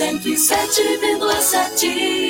107,7.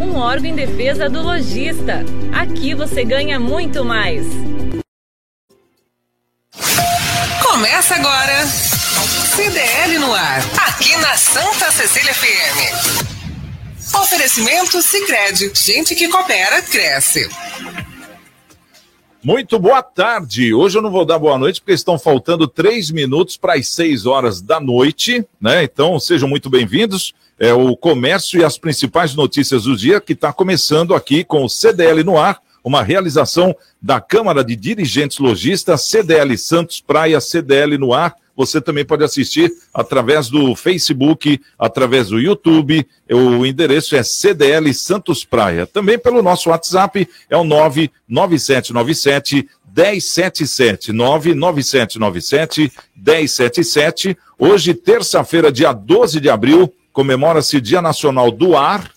Um órgão em defesa do lojista. Aqui você ganha muito mais. Começa agora. CDL no ar, aqui na Santa Cecília FM. Oferecimento Sicredi, gente que coopera cresce. Muito boa tarde. Hoje eu não vou dar boa noite porque estão faltando três minutos para as seis horas da noite, né? Então sejam muito bem-vindos. É o comércio e as principais notícias do dia que está começando aqui com o CDL no ar, uma realização da Câmara de Dirigentes Logistas, CDL Santos Praia, CDL no ar. Você também pode assistir através do Facebook, através do YouTube. O endereço é CDL Santos Praia. Também pelo nosso WhatsApp é o 99797 1077 99797 1077. Hoje, terça-feira, dia 12 de abril, comemora-se Dia Nacional do Ar.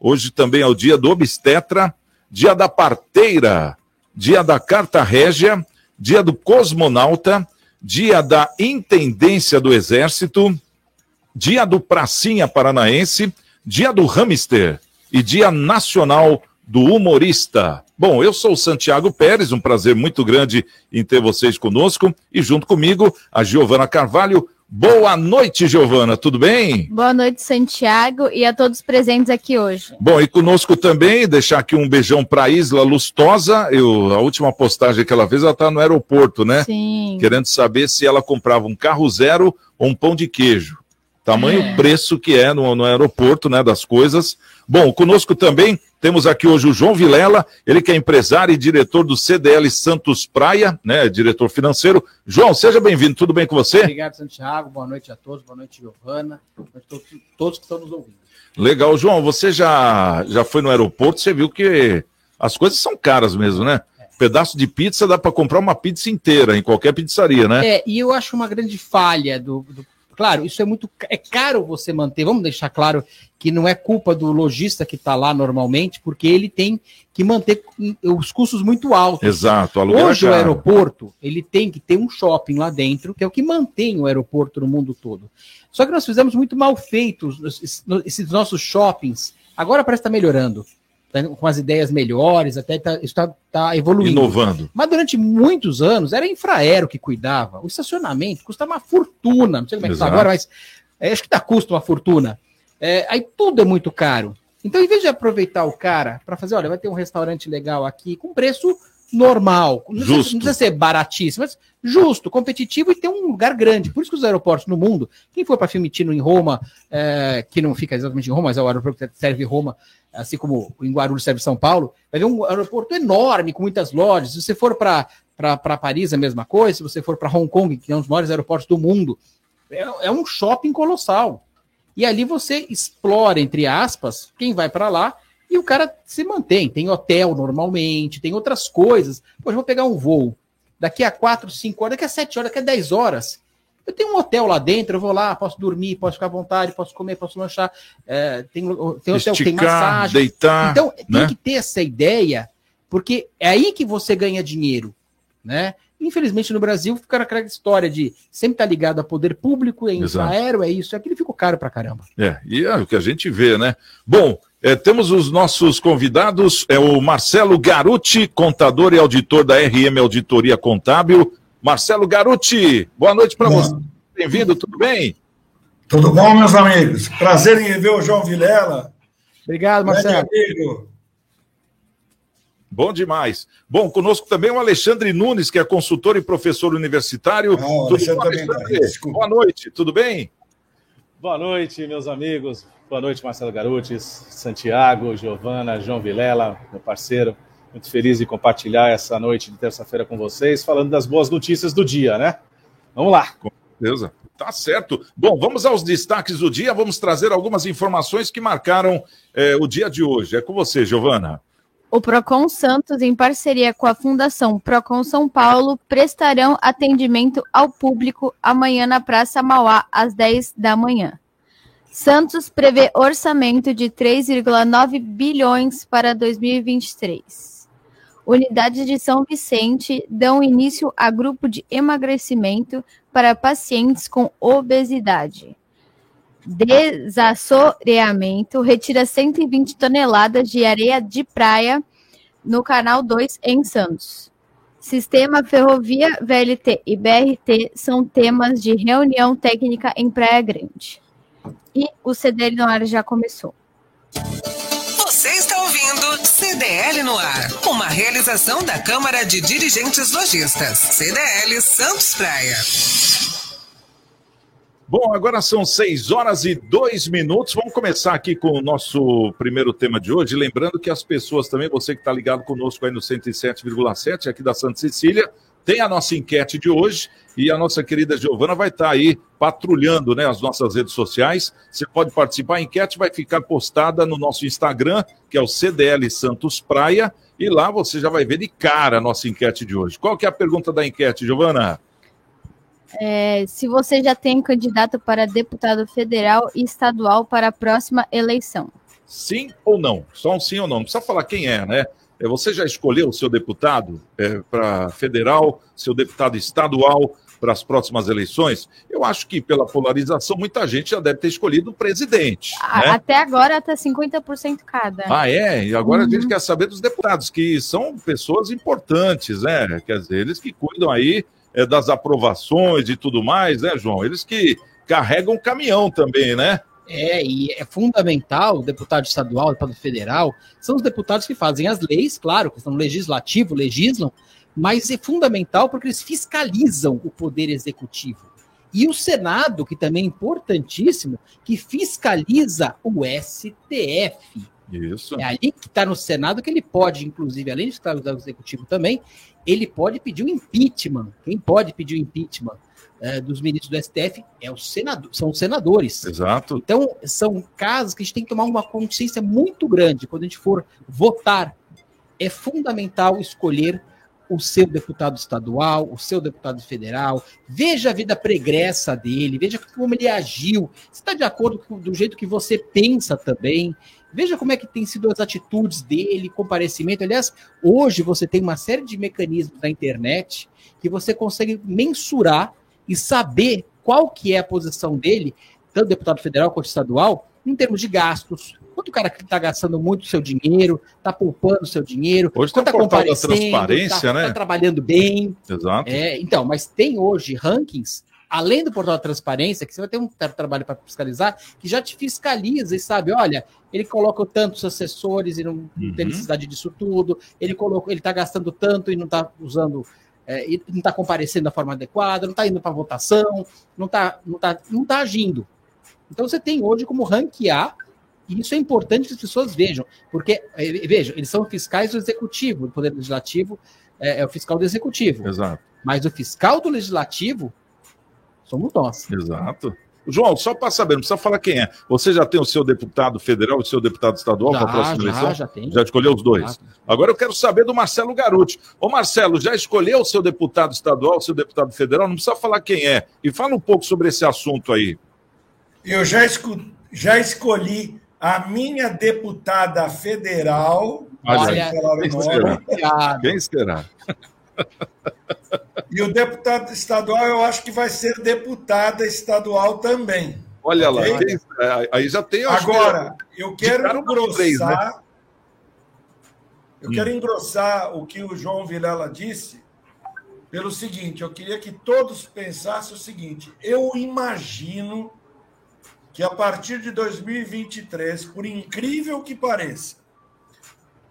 Hoje também é o dia do obstetra, dia da parteira, dia da carta régia, dia do cosmonauta, dia da intendência do exército, dia do pracinha paranaense, dia do hamster e dia nacional do humorista. Bom, eu sou o Santiago Pérez, um prazer muito grande em ter vocês conosco e junto comigo a Giovana Carvalho. Boa noite, Giovana, tudo bem? Boa noite, Santiago, e a todos presentes aqui hoje. Bom, e conosco também, deixar aqui um beijão para Isla Lustosa. Eu, a última postagem que ela fez, ela está no aeroporto, né? Sim. Querendo saber se ela comprava um carro zero ou um pão de queijo. Tamanho É. preço que é no, no aeroporto, né, das coisas. Bom, conosco também temos aqui hoje o João Vilela, ele que é empresário e diretor do CDL Santos Praia, né, diretor financeiro. João, seja bem-vindo, tudo bem com você? Obrigado, Santiago. Boa noite a todos. Boa noite, Giovana. Boa noite a todos, todos que estão nos ouvindo. Legal, João, você já, já foi no aeroporto, você viu que as coisas são caras mesmo, né? Pedaço de pizza dá para comprar uma pizza inteira em qualquer pizzaria, né? É, e eu acho uma grande falha do, do- Claro, isso é muito. É caro você manter. Vamos deixar claro que não é culpa do lojista que está lá normalmente, porque ele tem que manter os custos muito altos. Exato, aluguel Hoje é o aeroporto ele tem que ter um shopping lá dentro, que é o que mantém o aeroporto no mundo todo. Só que nós fizemos muito mal feitos esses- nossos shoppings. Agora parece estar melhorando, tá com as ideias melhores, até tá, isso está evoluindo. Inovando. Mas durante muitos anos era a Infraero que cuidava. O estacionamento custava uma fortuna. Não sei como é que está agora, mas é, acho que tá custo uma fortuna. É, aí tudo é muito caro. Então, em vez de aproveitar o cara para fazer, olha, vai ter um restaurante legal aqui com preço normal. Não precisa, não precisa ser baratíssimo, mas justo, competitivo e ter um lugar grande. Por isso que os aeroportos no mundo, quem for para Fiumicino em Roma, é, que não fica exatamente em Roma, mas é o aeroporto que serve Roma, assim como em Guarulhos serve São Paulo, vai ver um aeroporto enorme, com muitas lojas. Se você for para Paris, a mesma coisa. Se você for para Hong Kong, que é um dos maiores aeroportos do mundo, é, é um shopping colossal. E ali você explora, entre aspas, quem vai para lá e o cara se mantém. Tem hotel normalmente, tem outras coisas. Eu vou pegar um voo daqui a 4, 5 horas, daqui a 7 horas, daqui a 10 horas. Eu tenho um hotel lá dentro, eu vou lá, posso dormir, posso ficar à vontade, posso comer, posso lanchar. É, tem, tem hotel, tem Esticar, massagem. deitar, Então, tem né? que ter essa ideia, porque é aí que você ganha dinheiro, né? Infelizmente, no Brasil, fica aquela história de sempre estar ligado a poder público, é Exato. aéreo, é isso, aquilo ficou caro pra caramba. É, e é o que a gente vê, né? Bom, é, temos os nossos convidados, é o Marcelo Garuti, contador e auditor da RM Auditoria Contábil. Marcelo Garuti, boa noite para você. bem-vindo, tudo bem? Tudo bom, meus amigos? Prazer em rever o João Vilela. Obrigado, Marcelo. amigo. Bom demais. Bom, conosco também o Alexandre Nunes, que é consultor e professor universitário. Ah, tudo Alexandre bom, Alexandre? Boa noite, tudo bem? Boa noite, meus amigos. Boa noite, Marcelo Garutis, Santiago, Giovana, João Vilela, meu parceiro. Muito feliz de compartilhar essa noite de terça-feira com vocês, falando das boas notícias do dia, né? Vamos lá. Beleza. Tá certo. Bom, vamos aos destaques do dia. Vamos trazer algumas informações que marcaram eh, o dia de hoje. É com você, Giovana. O Procon Santos, em parceria com a Fundação Procon São Paulo, prestarão atendimento ao público amanhã na Praça Mauá, às 10 da manhã. Santos prevê orçamento de 3,9 bilhões para 2023. Unidades de São Vicente dão início a grupo de emagrecimento para pacientes com obesidade. Desassoreamento retira 120 toneladas de areia de praia no Canal 2 em Santos. Sistema Ferrovia, VLT e BRT são temas de reunião técnica em Praia Grande. E o CDL no ar já começou. Você está ouvindo CDL no ar, uma realização da Câmara de Dirigentes Lojistas, CDL Santos Praia. Bom, agora são 6 horas e 2 minutos. Vamos começar aqui com o nosso primeiro tema de hoje. Lembrando que as pessoas também, você que está ligado conosco aí no 107,7 aqui da Santa Cecília, tem a nossa enquete de hoje e a nossa querida Giovana vai estar aí patrulhando né, as nossas redes sociais. Você pode participar, a enquete vai ficar postada no nosso Instagram, que é o CDL Santos Praia, e lá você já vai ver de cara a nossa enquete de hoje. Qual que é a pergunta da enquete, Giovana? É, se você já tem candidato para deputado federal e estadual para a próxima eleição. Sim ou não? Só um sim ou não. Não precisa falar quem é, né? É, Você já escolheu o seu deputado é, para federal, seu deputado estadual para as próximas eleições? Eu acho que pela polarização, muita gente já deve ter escolhido o presidente. A- né? Até agora tá 50% cada. Ah, é? E agora a Uhum. gente quer saber dos deputados, que são pessoas importantes, né? Quer dizer, eles que cuidam aí é, das aprovações e tudo mais, né, João? Eles que carregam o caminhão também, né? É, e é fundamental, deputado estadual, deputado federal, são os deputados que fazem as leis, claro, que no legislativo, legislam, mas é fundamental porque eles fiscalizam o poder executivo. E o Senado, que também é importantíssimo, que fiscaliza o STF. Isso. É ali que está no Senado que ele pode, inclusive, além de fiscalizar o executivo também, ele pode pedir o impeachment. Quem pode pedir o impeachment eh, dos ministros do STF é o senador, são os senadores. Exato. Então, são casos que a gente tem que tomar uma consciência muito grande. Quando a gente for votar, é fundamental escolher o seu deputado estadual, o seu deputado federal, veja a vida pregressa dele, veja como ele agiu, se está de acordo com do jeito que você pensa também, veja como é que tem sido as atitudes dele, comparecimento. Aliás, hoje você tem uma série de mecanismos na internet que você consegue mensurar e saber qual que é a posição dele, tanto deputado federal quanto estadual, em termos de gastos. Quanto o cara que está gastando muito seu dinheiro, está poupando seu dinheiro, Hoje quanto tá portal da comparecendo, transparência, tá, né? tá trabalhando bem. Exato. É, então, mas tem hoje rankings, além do portal da transparência, que você vai ter um tra- trabalho para fiscalizar, que já te fiscaliza e sabe, olha, ele coloca tantos assessores e não, não tem Uhum. necessidade disso tudo, ele colocou, ele está gastando tanto e não está usando, é, não está comparecendo da forma adequada, não está indo para votação, não está não tá, não tá agindo. Então você tem hoje como ranquear, e isso é importante que as pessoas vejam, porque, eh, vejam, eles são fiscais do executivo, do Poder Legislativo é, é o fiscal do executivo. Exato. Mas o fiscal do legislativo somos nós. Exato. João, só para saber, não precisa falar quem é. Você já tem o seu deputado federal e o seu deputado estadual para a próxima eleição? já, já tem. Já escolheu os dois? Já. Agora eu quero saber do Marcelo Garuti. Ô Marcelo, já escolheu o seu deputado estadual, o seu deputado federal? Não precisa falar quem é. E fala um pouco sobre esse assunto aí. Eu já, esco- já escolhi a minha deputada federal. Olha, quem será? Quem será? E o deputado estadual, eu acho que vai ser deputada estadual também. Olha lá. Ok? quem- é, aí já tem. eu acho que- Agora, eu quero umas três, né? engrossar. Eu Hum. quero engrossar o que o João Vilela disse, pelo seguinte: eu queria que todos pensassem o seguinte. Eu imagino que a partir de 2023, por incrível que pareça,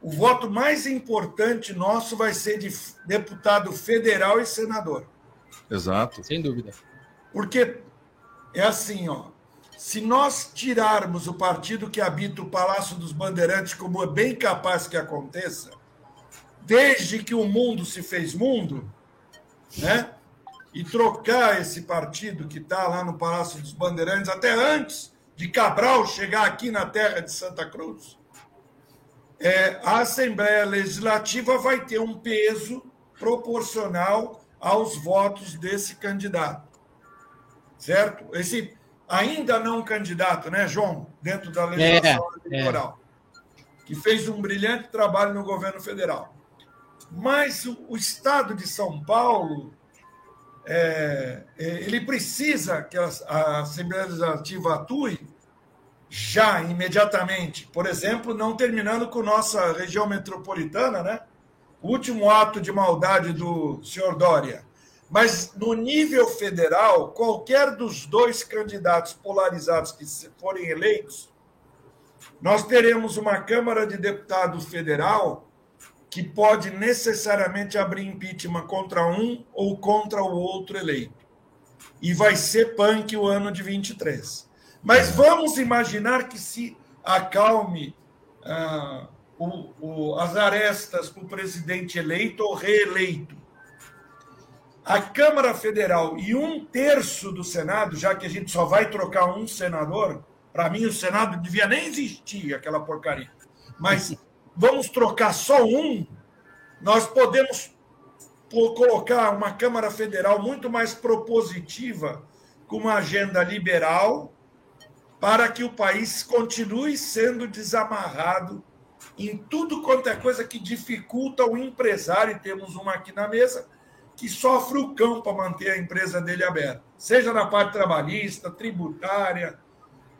o voto mais importante nosso vai ser de deputado federal e senador. Exato. Sem dúvida. Porque é assim, ó. Se nós tirarmos o partido que habita o Palácio dos Bandeirantes, como é bem capaz que aconteça, desde que o mundo se fez mundo, né? E trocar esse partido que está lá no Palácio dos Bandeirantes, até antes de Cabral chegar aqui na terra de Santa Cruz, é, a Assembleia Legislativa vai ter um peso proporcional aos votos desse candidato. Certo? Esse ainda não candidato, né, João? Dentro da legislação é, eleitoral. É. Que fez um brilhante trabalho no governo federal. Mas o, o Estado de São Paulo é, é ele precisa que a, a Assembleia Legislativa atue já, imediatamente. Por exemplo, não terminando com nossa região metropolitana, né? O último ato de maldade do senhor Dória mas no nível federal, qualquer dos dois candidatos polarizados que forem eleitos, nós teremos uma Câmara de Deputados Federal que pode necessariamente abrir impeachment contra um ou contra o outro eleito. E vai ser punk o ano de 23. Mas vamos imaginar que se acalme ah, o, o, as arestas para o presidente eleito ou reeleito a Câmara Federal e um terço do Senado, já que a gente só vai trocar um senador, para mim o Senado devia nem existir, aquela porcaria. Mas vamos trocar só um, nós podemos colocar uma Câmara Federal muito mais propositiva, com uma agenda liberal, para que o país continue sendo desamarrado em tudo quanto é coisa que dificulta o empresário, e temos uma aqui na mesa, que sofre o cão para manter a empresa dele aberta, seja na parte trabalhista, tributária,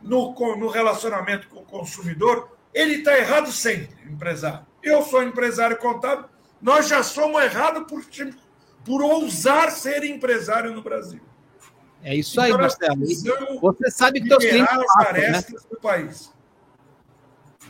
no, no relacionamento com o consumidor, ele está errado sempre, empresário. Eu sou empresário contábil, nós já somos errados por, por ousar ser empresário no Brasil. É isso aí, então, Marcelo. Você sabe que teus clientes as né? do país.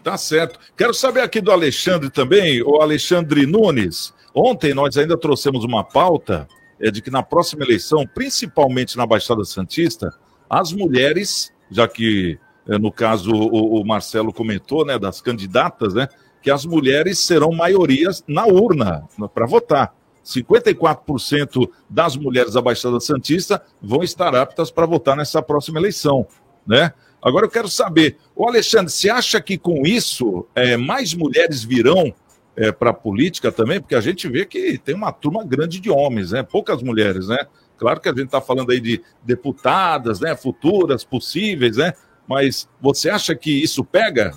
Tá certo. Quero saber aqui do Alexandre também, o Alexandre Nunes. Ontem nós ainda trouxemos uma pauta é, de que na próxima eleição, principalmente na Baixada Santista, as mulheres, já que é, no caso o, o, Marcelo comentou, né, das candidatas, né, que as mulheres serão maiorias na urna para votar. 54% das mulheres da Baixada Santista vão estar aptas para votar nessa próxima eleição, né? Agora eu quero saber, o Alexandre, você acha que com isso é, mais mulheres virão é, para a política também, porque a gente vê que tem uma turma grande de homens, né? Poucas mulheres, né? Claro que a gente está falando aí de deputadas, né? Futuras, possíveis, né? Mas você acha que isso pega?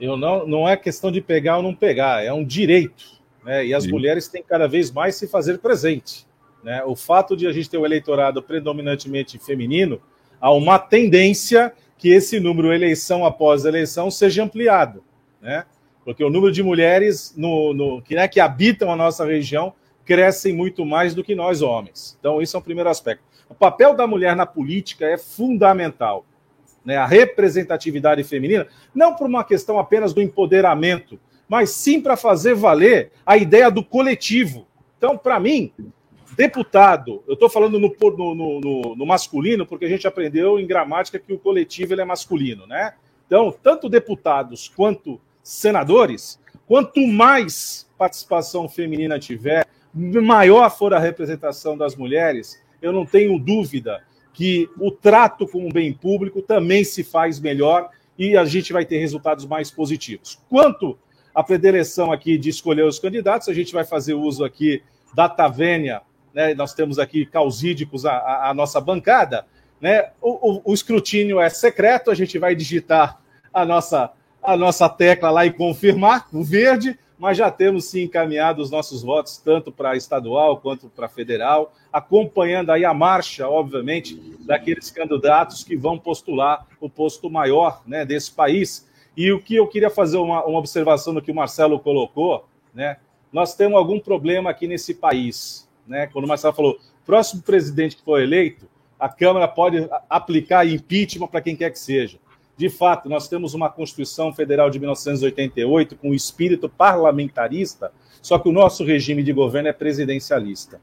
Eu não, não é questão de pegar ou não pegar, é um direito, né? E as Sim. mulheres têm cada vez mais se fazer presente, né? O fato de a gente ter um eleitorado predominantemente feminino, há uma tendência que esse número eleição após eleição seja ampliado, né? porque o número de mulheres no, no, que, né, que habitam a nossa região crescem muito mais do que nós homens. Então, isso é o um primeiro aspecto. O papel da mulher na política é fundamental. Né? A representatividade feminina, não por uma questão apenas do empoderamento, mas sim para fazer valer a ideia do coletivo. Então, para mim, deputado, eu estou falando no, no, no, no, masculino, porque a gente aprendeu em gramática que o coletivo ele é masculino, né? Então, tanto deputados quanto senadores, quanto mais participação feminina tiver, maior for a representação das mulheres, eu não tenho dúvida que o trato com o bem público também se faz melhor e a gente vai ter resultados mais positivos. Quanto à predileção aqui de escolher os candidatos, a gente vai fazer uso aqui da Tavênia, né? nós temos aqui causídicos a, a, a nossa bancada, né? O, o, o escrutínio é secreto, a gente vai digitar a nossa a nossa tecla lá e confirmar, o verde, mas já temos sim encaminhado os nossos votos, tanto para estadual quanto para federal, acompanhando aí a marcha, obviamente, daqueles candidatos que vão postular o posto maior né, desse país. E o que eu queria fazer uma, uma observação no que o Marcelo colocou, né? Nós temos algum problema aqui nesse país, né? Quando o Marcelo falou, próximo presidente que for eleito, a Câmara pode aplicar impeachment para quem quer que seja. De fato, nós temos uma Constituição Federal de 1988 com espírito parlamentarista, só que o nosso regime de governo é presidencialista.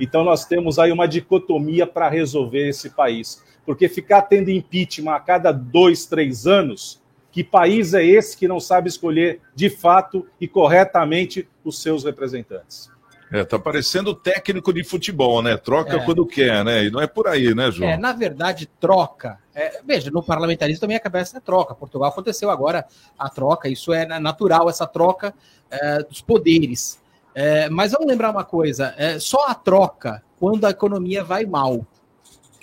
Então, nós temos aí uma dicotomia para resolver esse país. Porque ficar tendo impeachment a cada dois, três anos, que país é esse que não sabe escolher de fato e corretamente os seus representantes? É, tá parecendo técnico de futebol, né? Troca É. quando quer, né? E não é por aí, né, João? É, na verdade, troca. é, veja, no parlamentarismo também a cabeça é troca. Portugal aconteceu agora a troca, isso é natural, essa troca é, dos poderes. É, mas vamos lembrar uma coisa: é, só a troca quando a economia vai mal.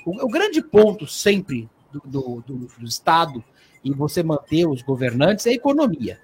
O, o grande ponto sempre do, do- do- do Estado e você manter os governantes é a economia.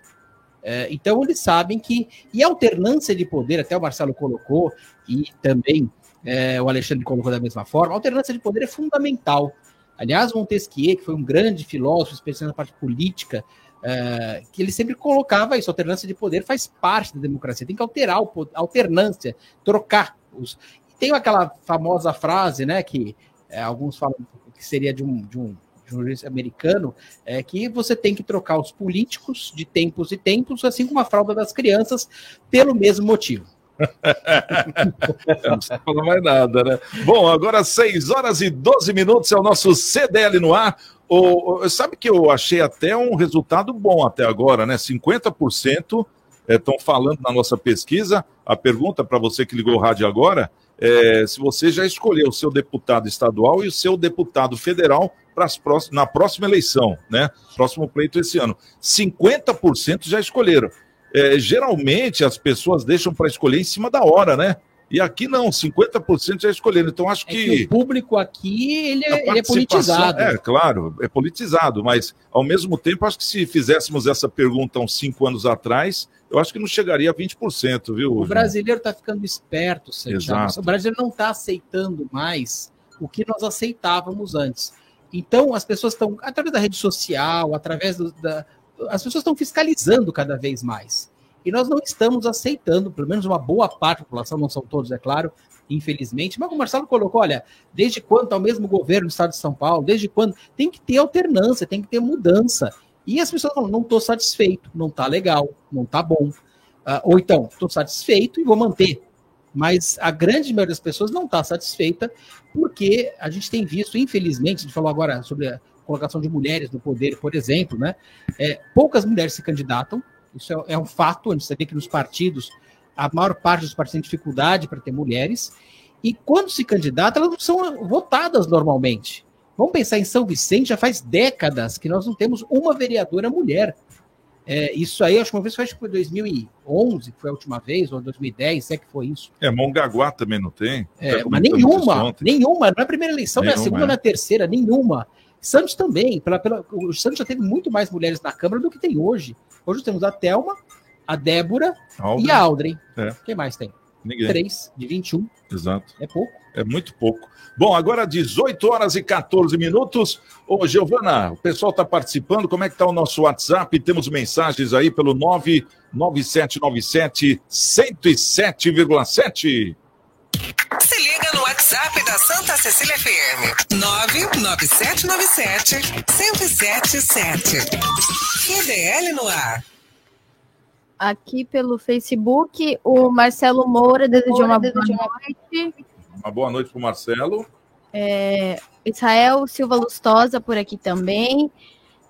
É, então eles sabem que. E a alternância de poder, até o Marcelo colocou, e também é, o Alexandre colocou da mesma forma, a alternância de poder é fundamental. Aliás, Montesquieu, que foi um grande filósofo, especialista na parte política, é, que ele sempre colocava isso, a alternância de poder faz parte da democracia, tem que alterar o poder, alternância, trocar os. E tem aquela famosa frase, né, que é, alguns falam que seria de um, de um jornalista americano, é que você tem que trocar os políticos de tempos e tempos, assim como a fralda das crianças, pelo mesmo motivo. Não precisa falar mais nada, né? Bom, agora 6 horas e 12 minutos é o nosso CDL no ar. O, sabe que eu achei até um resultado bom até agora, né? 50% estão falando na nossa pesquisa. A pergunta para você que ligou o rádio agora é se você já escolheu o seu deputado estadual e o seu deputado federal próximas, na próxima eleição, né? Próximo pleito esse ano. 50% já escolheram. É, geralmente as pessoas deixam para escolher em cima da hora, né? E aqui não, 50% já escolheram. Então acho É que que. o público aqui ele é, ele é politizado. É, claro, é politizado, mas ao mesmo tempo, acho que se fizéssemos essa pergunta uns cinco anos atrás, eu acho que não chegaria a 20%, viu? O brasileiro está ficando esperto, Santiago. Exato. O brasileiro não está aceitando mais o que nós aceitávamos antes. Então, as pessoas estão, através da rede social, através do, da. As pessoas estão fiscalizando cada vez mais. E nós não estamos aceitando, pelo menos uma boa parte da população, não são todos, é claro, infelizmente. Mas o Marcelo colocou: olha, desde quando está o mesmo governo do estado de São Paulo, desde quando. Tem que ter alternância, tem que ter mudança. E as pessoas falam: não estou satisfeito, não está legal, não está bom. Ah, ou então, estou satisfeito e vou manter. Mas a grande maioria das pessoas não está satisfeita, porque a gente tem visto, infelizmente, a gente falou agora sobre a colocação de mulheres no poder, por exemplo, né? É, poucas mulheres se candidatam, isso é, é um fato, a gente sabe que nos partidos, a maior parte dos partidos tem dificuldade para ter mulheres, e quando se candidata, elas não são votadas normalmente. Vamos pensar em São Vicente, já faz décadas que nós não temos uma vereadora mulher. É, isso aí, acho que uma vez foi acho que foi 2011, que foi a última vez, ou 2010, se é que foi isso. É, Mongaguá também não tem. É, Tá mas nenhuma, nenhuma, não é a primeira eleição, não é a Nenhuma, segunda, é. não é a terceira, nenhuma. Santos também, pela, pela, o Santos já teve muito mais mulheres na Câmara do que tem hoje. Hoje temos a Thelma, a Débora Aldrin, e a Aldrin. É. Quem mais tem? Ninguém. Três, de 21, Exato. é pouco. É muito pouco. Bom, agora 18 horas e 14 minutos. Ô, Giovana, o pessoal está participando. Como é que está o nosso WhatsApp? Temos mensagens aí pelo 99797 107,7. Se liga no WhatsApp da Santa Cecília FM. 99797 1077. QDL no ar. Aqui pelo Facebook, o Marcelo Moura desejou uma boa noite. Uma boa noite para o Marcelo. É, Israel Silva Lustosa por aqui também.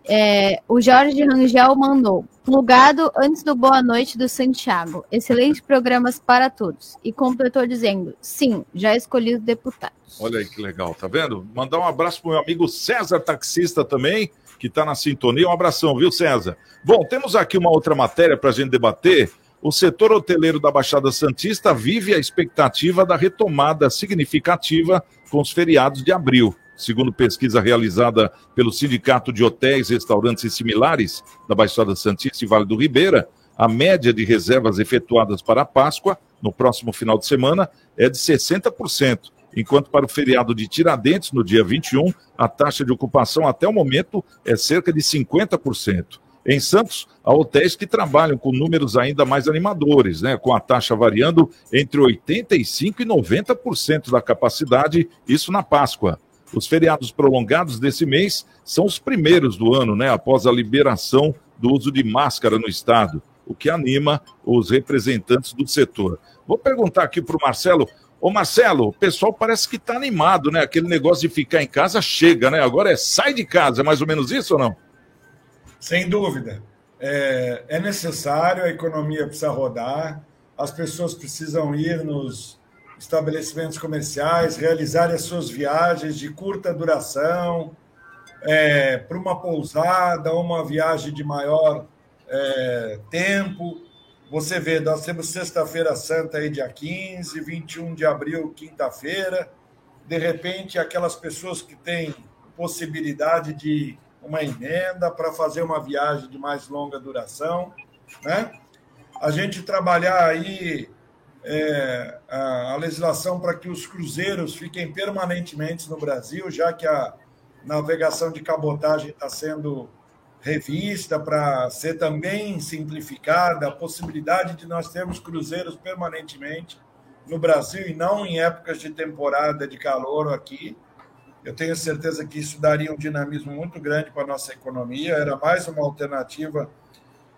É, o Jorge Rangel mandou plugado antes do Boa Noite do Santiago. Excelentes programas para todos. E completou dizendo: sim, já escolhi os deputados. Olha aí que legal, tá vendo? Mandar um abraço para o meu amigo César Taxista também, que está na sintonia. Um abração, viu, César? Bom, temos aqui uma outra matéria para a gente debater. O setor hoteleiro da Baixada Santista vive a expectativa da retomada significativa com os feriados de abril. Segundo pesquisa realizada pelo Sindicato de Hotéis, Restaurantes e Similares da Baixada Santista e Vale do Ribeira, a média de reservas efetuadas para a Páscoa, no próximo final de semana, é de 60%, enquanto para o feriado de Tiradentes, no dia 21, a taxa de ocupação até o momento é cerca de 50%. Em Santos, há hotéis que trabalham com números ainda mais animadores, né? com a taxa variando entre 85% e 90% da capacidade, isso na Páscoa. Os feriados prolongados desse mês são os primeiros do ano, né? após a liberação do uso de máscara no estado, o que anima os representantes do setor. Vou perguntar aqui para o Marcelo. Ô Marcelo, o pessoal parece que está animado, né? Aquele negócio de ficar em casa chega, né? Agora é sai de casa, é mais ou menos isso ou não? Sem dúvida. É, é necessário, a economia precisa rodar, as pessoas precisam ir nos estabelecimentos comerciais, realizar as suas viagens de curta duração, é, para uma pousada, uma viagem de maior é, tempo. Você vê, nós temos Sexta-feira Santa aí, dia 15, 21 de abril, quinta-feira. De repente, aquelas pessoas que têm possibilidade de uma emenda para fazer uma viagem de mais longa duração, né? A gente trabalhar aí é, a, a legislação para que os cruzeiros fiquem permanentemente no Brasil, já que a navegação de cabotagem está sendo revista para ser também simplificada, a possibilidade de nós termos cruzeiros permanentemente no Brasil e não em épocas de temporada de calor aqui. Eu tenho certeza que isso daria um dinamismo muito grande para a nossa economia. Era mais uma alternativa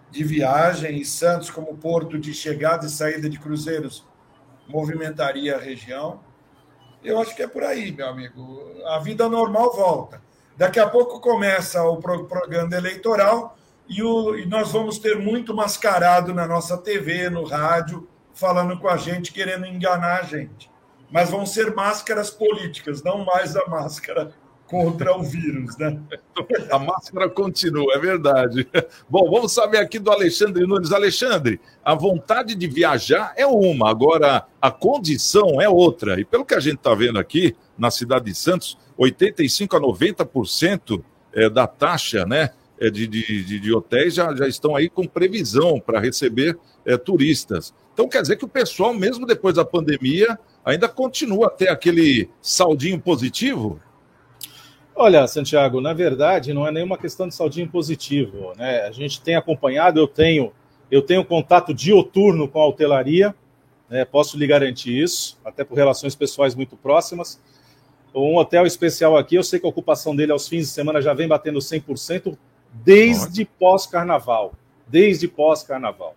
de viagem, e Santos, como porto de chegada e saída de cruzeiros, movimentaria a região. Eu acho que é por aí, meu amigo. A vida normal volta. Daqui a pouco começa o propaganda eleitoral e, o, e nós vamos ter muito mascarado na nossa TV, no rádio, falando com a gente, querendo enganar a gente. Mas vão ser máscaras políticas, não mais a máscara contra o vírus, né? A máscara continua, é verdade. Bom, vamos saber aqui do Alexandre Nunes. Alexandre, a vontade de viajar é uma, agora a condição é outra. E pelo que a gente está vendo aqui na cidade de Santos, 85 a 90% é, da taxa, né? É, de, de, de, hotéis já, já estão aí com previsão para receber é, turistas. Então quer dizer que o pessoal, mesmo depois da pandemia, ainda continua a ter aquele saldinho positivo? Olha, Santiago, na verdade não é nenhuma questão de saldinho positivo, né? A gente tem acompanhado, eu tenho, eu tenho contato dioturno com a hotelaria, né? Posso lhe garantir isso, até por relações pessoais muito próximas. Um hotel especial aqui, eu sei que a ocupação dele aos fins de semana já vem batendo 100% desde pós-carnaval, desde pós-carnaval.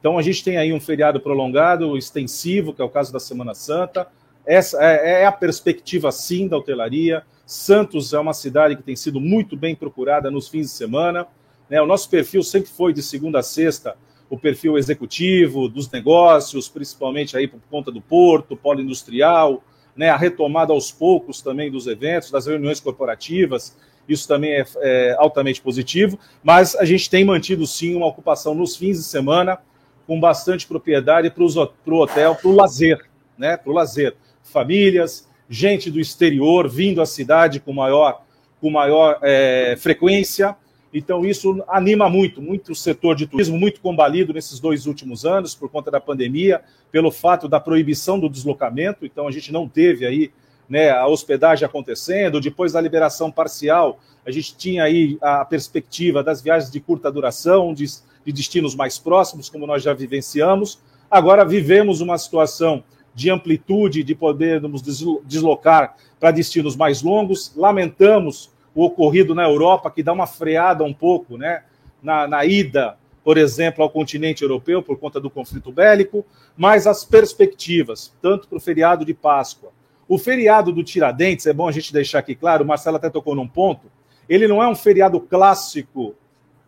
Então a gente tem aí um feriado prolongado, extensivo, que é o caso da Semana Santa. Essa é, é a perspectiva sim da hotelaria. Santos é uma cidade que tem sido muito bem procurada nos fins de semana. Né? O nosso perfil sempre foi de segunda a sexta o perfil executivo dos negócios, principalmente aí por conta do porto, polo industrial, né? a retomada aos poucos também dos eventos, das reuniões corporativas. Isso também é, é altamente positivo, mas a gente tem mantido sim uma ocupação nos fins de semana com bastante propriedade para o hotel, para o lazer, né? Para o lazer. Famílias, gente do exterior vindo à cidade com maior, com maior é, frequência. Então, isso anima muito, muito o setor de turismo, muito combalido nesses dois últimos anos, por conta da pandemia, pelo fato da proibição do deslocamento. Então, a gente não teve aí né, a hospedagem acontecendo. Depois da liberação parcial, a gente tinha aí a perspectiva das viagens de curta duração, de de destinos mais próximos, como nós já vivenciamos. Agora vivemos uma situação de amplitude, de podermos deslocar para destinos mais longos. Lamentamos o ocorrido na Europa, que dá uma freada um pouco né, na, na ida, por exemplo, ao continente europeu, por conta do conflito bélico, mas as perspectivas, tanto para o feriado de Páscoa. O feriado do Tiradentes, é bom a gente deixar aqui claro, o Marcelo até tocou num ponto, ele não é um feriado clássico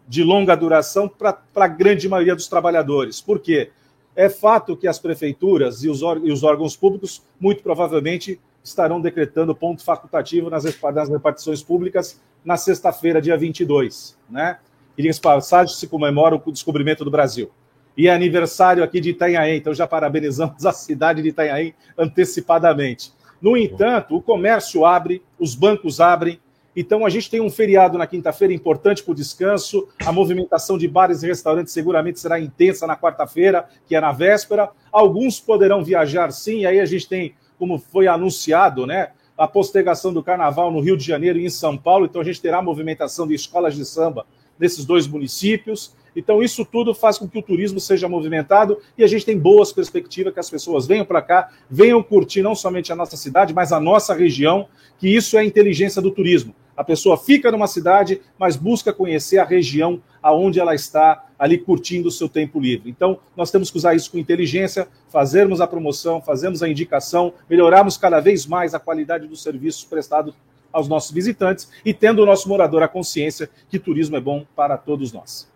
de longa duração para a grande maioria dos trabalhadores. Por quê? É fato que as prefeituras e os, e os órgãos públicos, muito provavelmente, estarão decretando ponto facultativo nas, repartições públicas na sexta-feira, dia 22. Né? E, diga passagem, se comemora o descobrimento do Brasil. E é aniversário aqui de Itanhaém, então já parabenizamos a cidade de Itanhaém antecipadamente. No entanto, o comércio abre, os bancos abrem, então a gente tem um feriado na quinta-feira importante para o descanso. A movimentação de bares e restaurantes seguramente será intensa na quarta-feira, que é na véspera. Alguns poderão viajar sim, aí a gente tem, como foi anunciado, né? A postergação do carnaval no Rio de Janeiro e em São Paulo, então a gente terá movimentação de escolas de samba nesses dois municípios. Então, isso tudo faz com que o turismo seja movimentado e a gente tem boas perspectivas que as pessoas venham para cá, venham curtir não somente a nossa cidade, mas a nossa região, que isso é a inteligência do turismo. A pessoa fica numa cidade, mas busca conhecer a região aonde ela está ali curtindo o seu tempo livre. Então, nós temos que usar isso com inteligência, fazermos a promoção, fazermos a indicação, melhorarmos cada vez mais a qualidade dos serviços prestados aos nossos visitantes e tendo o nosso morador a consciência que turismo é bom para todos nós.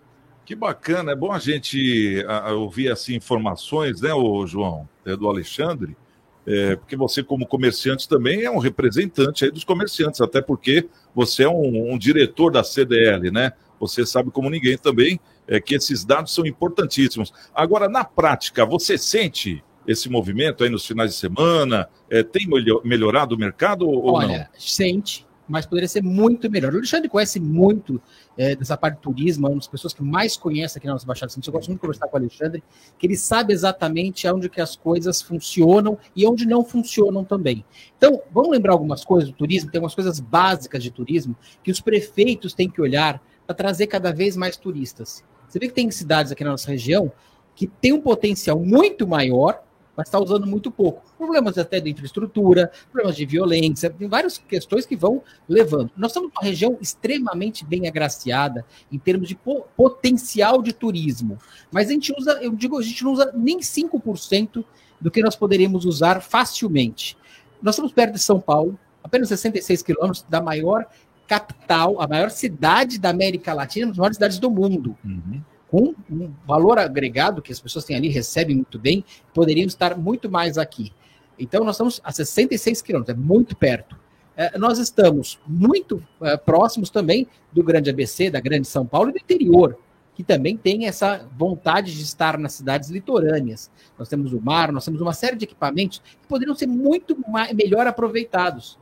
Que bacana, é bom a gente ouvir assim informações, né, o João, é, do Alexandre, é, porque você como comerciante também é um representante aí dos comerciantes, até porque você é um, um diretor da CDL, né? Você sabe como ninguém também é, que esses dados são importantíssimos. Agora, na prática, você sente esse movimento aí nos finais de semana? É, tem melhorado o mercado ou Olha, não? sente, mas poderia ser muito melhor. O Alexandre conhece muito é, dessa parte do turismo, é uma das pessoas que mais conhece aqui na nossa Baixada Santista. Eu gosto muito de conversar com o Alexandre, que ele sabe exatamente onde que as coisas funcionam e onde não funcionam também. Então, vamos lembrar algumas coisas do turismo, tem algumas coisas básicas de turismo que os prefeitos têm que olhar para trazer cada vez mais turistas. Você vê que tem cidades aqui na nossa região que tem um potencial muito maior mas está usando muito pouco. Problemas até de infraestrutura, problemas de violência, tem várias questões que vão levando. Nós estamos numa região extremamente bem agraciada em termos de po potencial de turismo, mas a gente usa, eu digo, a gente não usa nem 5% do que nós poderíamos usar facilmente. Nós estamos perto de São Paulo, apenas 66 quilômetros da maior capital, a maior cidade da América Latina, uma das maiores cidades do mundo. Uhum com um valor agregado que as pessoas têm ali, recebem muito bem, poderiam estar muito mais aqui. Então, nós estamos a 66 quilômetros, é muito perto. É, nós estamos muito é, próximos também do Grande ABC, da Grande São Paulo e do interior, que também tem essa vontade de estar nas cidades litorâneas. Nós temos o mar, nós temos uma série de equipamentos que poderiam ser muito mais, melhor aproveitados.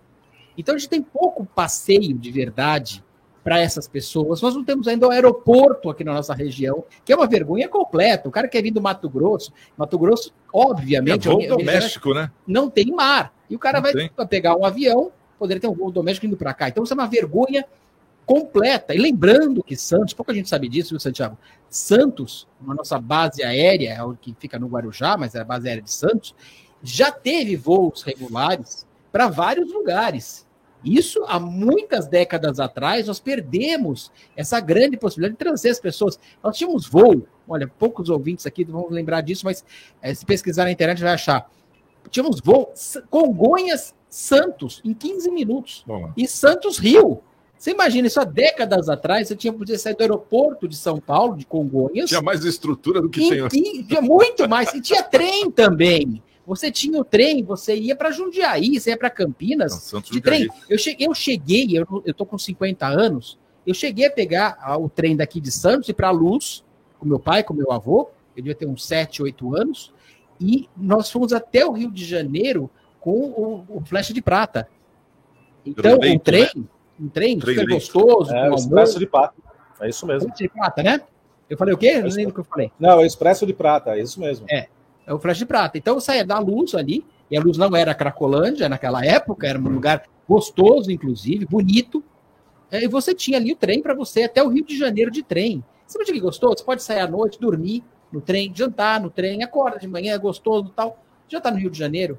Então, a gente tem pouco passeio de verdade para essas pessoas. Nós não temos ainda um aeroporto aqui na nossa região, que é uma vergonha completa. O cara quer vir do Mato Grosso, Mato Grosso, obviamente. É voo doméstico, né? Não tem mar. E o cara não vai tem. pegar um avião, poderia ter um voo doméstico indo para cá. Então isso é uma vergonha completa. E lembrando que Santos, pouca gente sabe disso, viu, Santiago? Santos, a nossa base aérea, é que fica no Guarujá, mas é a base aérea de Santos, já teve voos regulares para vários lugares. Isso há muitas décadas atrás, nós perdemos essa grande possibilidade de trazer as pessoas. Nós tínhamos voo, olha, poucos ouvintes aqui vão lembrar disso, mas é, se pesquisar na internet vai achar. Tínhamos voo Congonhas Santos em 15 minutos. Bom, e Santos Rio. Você imagina isso há décadas atrás, você tinha podia sair do aeroporto de São Paulo, de Congonhas. Tinha mais estrutura do que tem hoje. Tinha muito mais. E tinha trem também. Você tinha o trem, você ia para Jundiaí, você ia para Campinas. Não, de trem. Eu cheguei, eu, cheguei eu, eu tô com 50 anos, eu cheguei a pegar o trem daqui de Santos e para Luz, com meu pai, com meu avô, eu devia ter uns 7, 8 anos, e nós fomos até o Rio de Janeiro com o, o Flecha de Prata. Então, um trem, né? um trem, trem super gostoso, é, o Expresso de Prata. É isso mesmo. Flecha de Prata, né? Eu falei o quê? Não lembro o que eu falei. Não, é Expresso de Prata, é isso mesmo. É é o flash de prata. Então saia da luz ali, e a luz não era Cracolândia naquela época, era um lugar gostoso, inclusive, bonito. É, e você tinha ali o trem para você até o Rio de Janeiro de trem. Você que gostoso? Você pode sair à noite, dormir no trem, jantar no trem, acorda de manhã, é gostoso tal. Já está no Rio de Janeiro.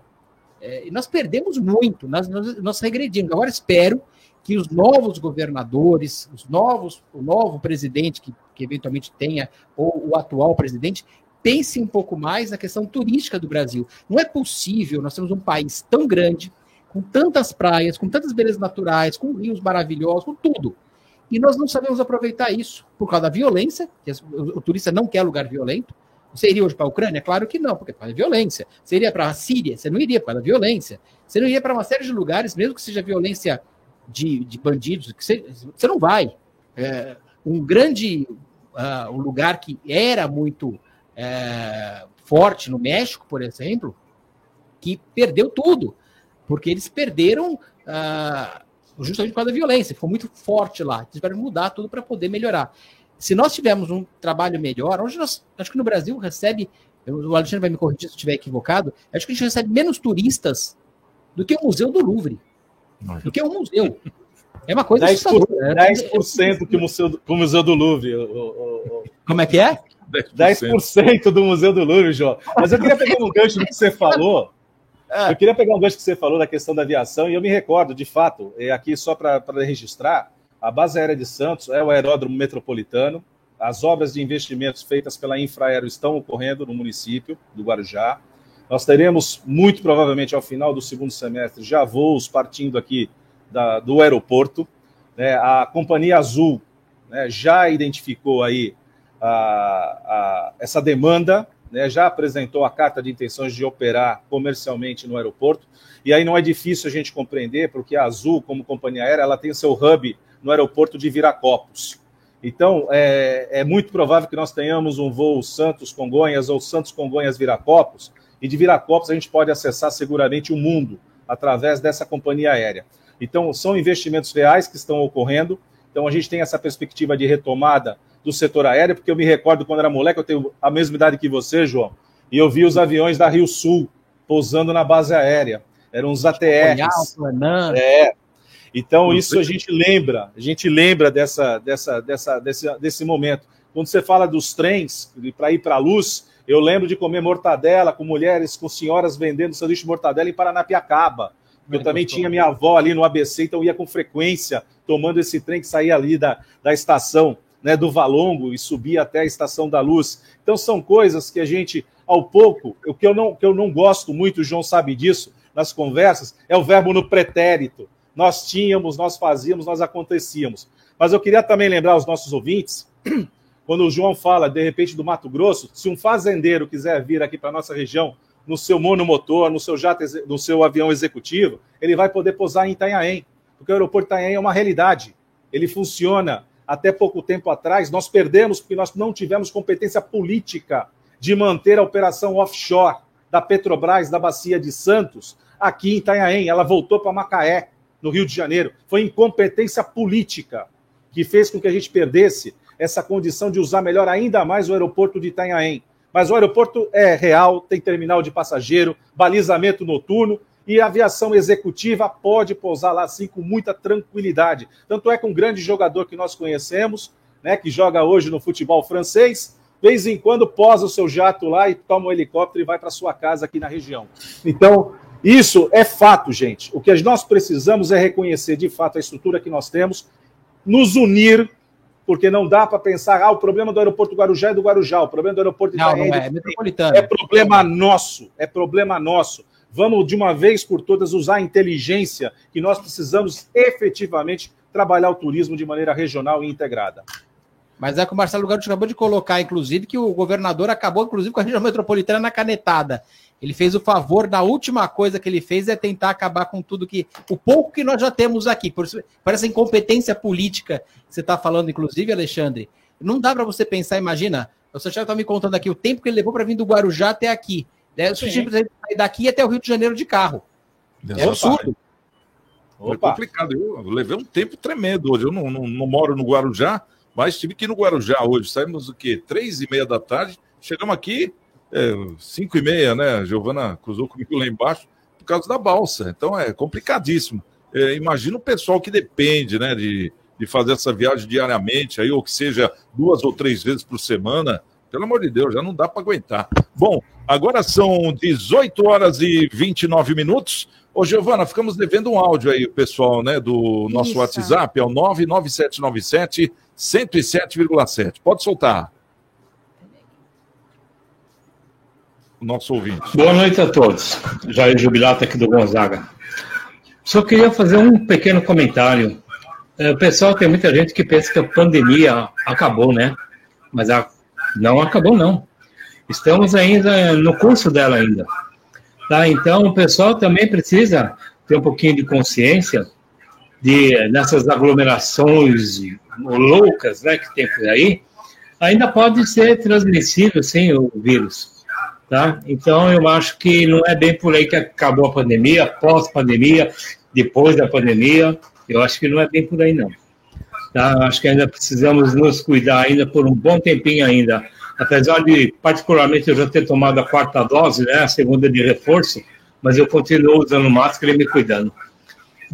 É, e nós perdemos muito, nós, nós, nós regredimos. Agora espero que os novos governadores, os novos, o novo presidente que, que eventualmente tenha, ou o atual presidente, pense um pouco mais na questão turística do Brasil. Não é possível, nós temos um país tão grande, com tantas praias, com tantas belezas naturais, com rios maravilhosos, com tudo. E nós não sabemos aproveitar isso por causa da violência, que o turista não quer lugar violento. Você iria hoje para a Ucrânia? Claro que não, porque é violência. Você iria para a Síria? Você não iria por causa da violência. Você não iria para uma série de lugares, mesmo que seja violência de, de bandidos, que você, você não vai. É, um grande uh, um lugar que era muito é, forte no México, por exemplo, que perdeu tudo, porque eles perderam ah, justamente por causa da violência, ficou muito forte lá. Eles tiveram que mudar tudo para poder melhorar. Se nós tivermos um trabalho melhor, hoje nós, acho que no Brasil recebe, o Alexandre vai me corrigir se eu estiver equivocado, acho que a gente recebe menos turistas do que o Museu do Louvre, do que o museu. É uma coisa 10%, assustadora, né? 10% que o Museu, do- o Museu do Louvre. o- o- o- Como é que é? 10% do Museu do Louvre, João. Mas eu queria pegar um gancho do que você falou. Eu queria pegar um gancho que você falou da questão da aviação, e eu me recordo, de fato, é aqui só para registrar, a base aérea de Santos é o aeródromo metropolitano. As obras de investimentos feitas pela Infraero estão ocorrendo no município do Guarujá. Nós teremos, muito provavelmente, ao final do segundo semestre, já voos partindo aqui da- do aeroporto. né? A Companhia Azul né, já identificou aí a- a- essa demanda, né, já apresentou a carta de intenções de operar comercialmente no aeroporto. E aí não é difícil a gente compreender, porque a Azul, como companhia aérea, ela tem o seu hub no aeroporto de Viracopos. Então, é, é muito provável que nós tenhamos um voo Santos-Congonhas ou Santos-Congonhas-Viracopos, e de Viracopos a gente pode acessar seguramente o mundo através dessa companhia aérea. Então, são investimentos reais que estão ocorrendo. Então, a gente tem essa perspectiva de retomada do setor aéreo, porque eu me recordo quando era moleque, eu tenho a mesma idade que você, João, e eu vi os aviões da Rio Sul pousando na base aérea. Eram os ATRs. Fernando. É. Então, isso a gente lembra, a gente lembra dessa, dessa, dessa, desse, desse momento. Quando você fala dos trens para ir para a luz, eu lembro de comer mortadela com mulheres, com senhoras vendendo sanduíche de mortadela em Paranapiacaba. Eu também tinha minha avó ali no ABC, então eu ia com frequência tomando esse trem que saía ali da, da estação né, do Valongo e subia até a estação da Luz. Então são coisas que a gente, ao pouco, o que eu não, que eu não gosto muito, o João sabe disso, nas conversas, é o verbo no pretérito. Nós tínhamos, nós fazíamos, nós acontecíamos. Mas eu queria também lembrar aos nossos ouvintes, quando o João fala, de repente, do Mato Grosso, se um fazendeiro quiser vir aqui para a nossa região no seu monomotor, no seu jato, no seu avião executivo, ele vai poder pousar em Itanhaém, porque o aeroporto de Itanhaém é uma realidade. Ele funciona. Até pouco tempo atrás, nós perdemos porque nós não tivemos competência política de manter a operação offshore da Petrobras da Bacia de Santos aqui em Itanhaém. Ela voltou para Macaé, no Rio de Janeiro. Foi incompetência política que fez com que a gente perdesse essa condição de usar melhor ainda mais o aeroporto de Itanhaém. Mas o aeroporto é real, tem terminal de passageiro, balizamento noturno e a aviação executiva pode pousar lá assim com muita tranquilidade. Tanto é que um grande jogador que nós conhecemos, né, que joga hoje no futebol francês, de vez em quando posa o seu jato lá e toma um helicóptero e vai para sua casa aqui na região. Então, isso é fato, gente. O que nós precisamos é reconhecer de fato a estrutura que nós temos, nos unir, porque não dá para pensar, ah, o problema do aeroporto Guarujá é do Guarujá, o problema do aeroporto de Não, não é é, é é problema nosso, é problema nosso. Vamos, de uma vez por todas, usar a inteligência que nós precisamos efetivamente trabalhar o turismo de maneira regional e integrada. Mas é que o Marcelo Garoto acabou de colocar, inclusive, que o governador acabou, inclusive, com a região metropolitana na canetada. Ele fez o favor da última coisa que ele fez é tentar acabar com tudo que. O pouco que nós já temos aqui. Por, por essa incompetência política que você está falando, inclusive, Alexandre. Não dá para você pensar, imagina. O Santiago está me contando aqui o tempo que ele levou para vir do Guarujá até aqui. O sujeito precisa sair daqui até o Rio de Janeiro de carro. É absurdo. Foi Opa. complicado. Eu levei um tempo tremendo hoje. Eu não, não- não moro no Guarujá, mas tive que ir no Guarujá hoje. Saímos o quê? Três e meia da tarde. Chegamos aqui, é, cinco e meia, né? A Giovana cruzou comigo lá embaixo por causa da balsa. Então é complicadíssimo. É, imagina o pessoal que depende, né, de, de fazer essa viagem diariamente, aí, ou que seja duas ou três vezes por semana. Pelo amor de Deus, já não dá para aguentar. Bom, agora são 18 horas e 29 minutos. Ô, Giovana, ficamos devendo um áudio aí, pessoal, né, do nosso Isso. WhatsApp, é o 99797 107,7. Pode soltar. O nosso ouvinte. Boa noite a todos. Jair Jubilato aqui do Gonzaga. Só queria fazer um pequeno comentário. É, O pessoal tem muita gente que pensa que a pandemia acabou, né? Mas a- não acabou, não. Estamos ainda no curso dela ainda. Tá? Então, o pessoal também precisa ter um pouquinho de consciência de nessas aglomerações loucas, né, que tem por aí, ainda pode ser transmissível, sim, o vírus. Tá? Então, eu acho que não é bem por aí que acabou a pandemia, pós-pandemia, depois da pandemia, eu acho que não é bem por aí, não. Tá? Acho que ainda precisamos nos cuidar ainda por um bom tempinho ainda. Apesar de, particularmente, eu já ter tomado a quarta dose, né, a segunda de reforço, mas eu continuo usando máscara e me cuidando.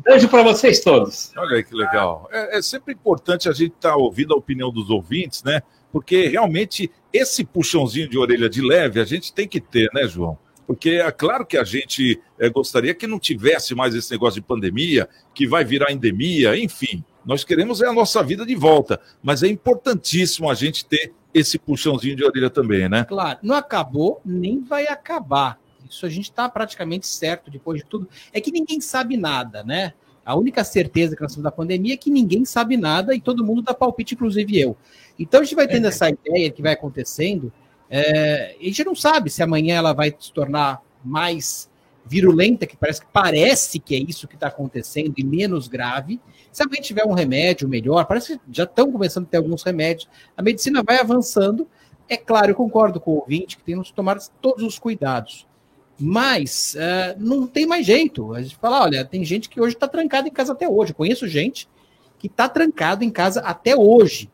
Beijo para vocês todos. Olha aí que legal. É, é sempre importante a gente estar tá ouvindo a opinião dos ouvintes, né? Porque realmente esse puxãozinho de orelha de leve a gente tem que ter, né, João? Porque é claro que a gente é, gostaria que não tivesse mais esse negócio de pandemia, que vai virar endemia, enfim. Nós queremos é a nossa vida de volta, mas é importantíssimo a gente ter esse puxãozinho de orelha também, né? Claro, não acabou, nem vai acabar. Isso a gente está praticamente certo depois de tudo. É que ninguém sabe nada, né? A única certeza que nós temos da pandemia é que ninguém sabe nada e todo mundo dá palpite, inclusive eu. Então a gente vai tendo essa ideia que vai acontecendo. É, a gente não sabe se amanhã ela vai se tornar mais virulenta, que parece que parece que é isso que está acontecendo, e menos grave. Se alguém tiver um remédio melhor, parece que já estão começando a ter alguns remédios, a medicina vai avançando. É claro, eu concordo com o ouvinte que temos que tomar todos os cuidados. Mas uh, não tem mais jeito. A gente fala, olha, tem gente que hoje está trancada em casa até hoje. Eu conheço gente que está trancado em casa até hoje.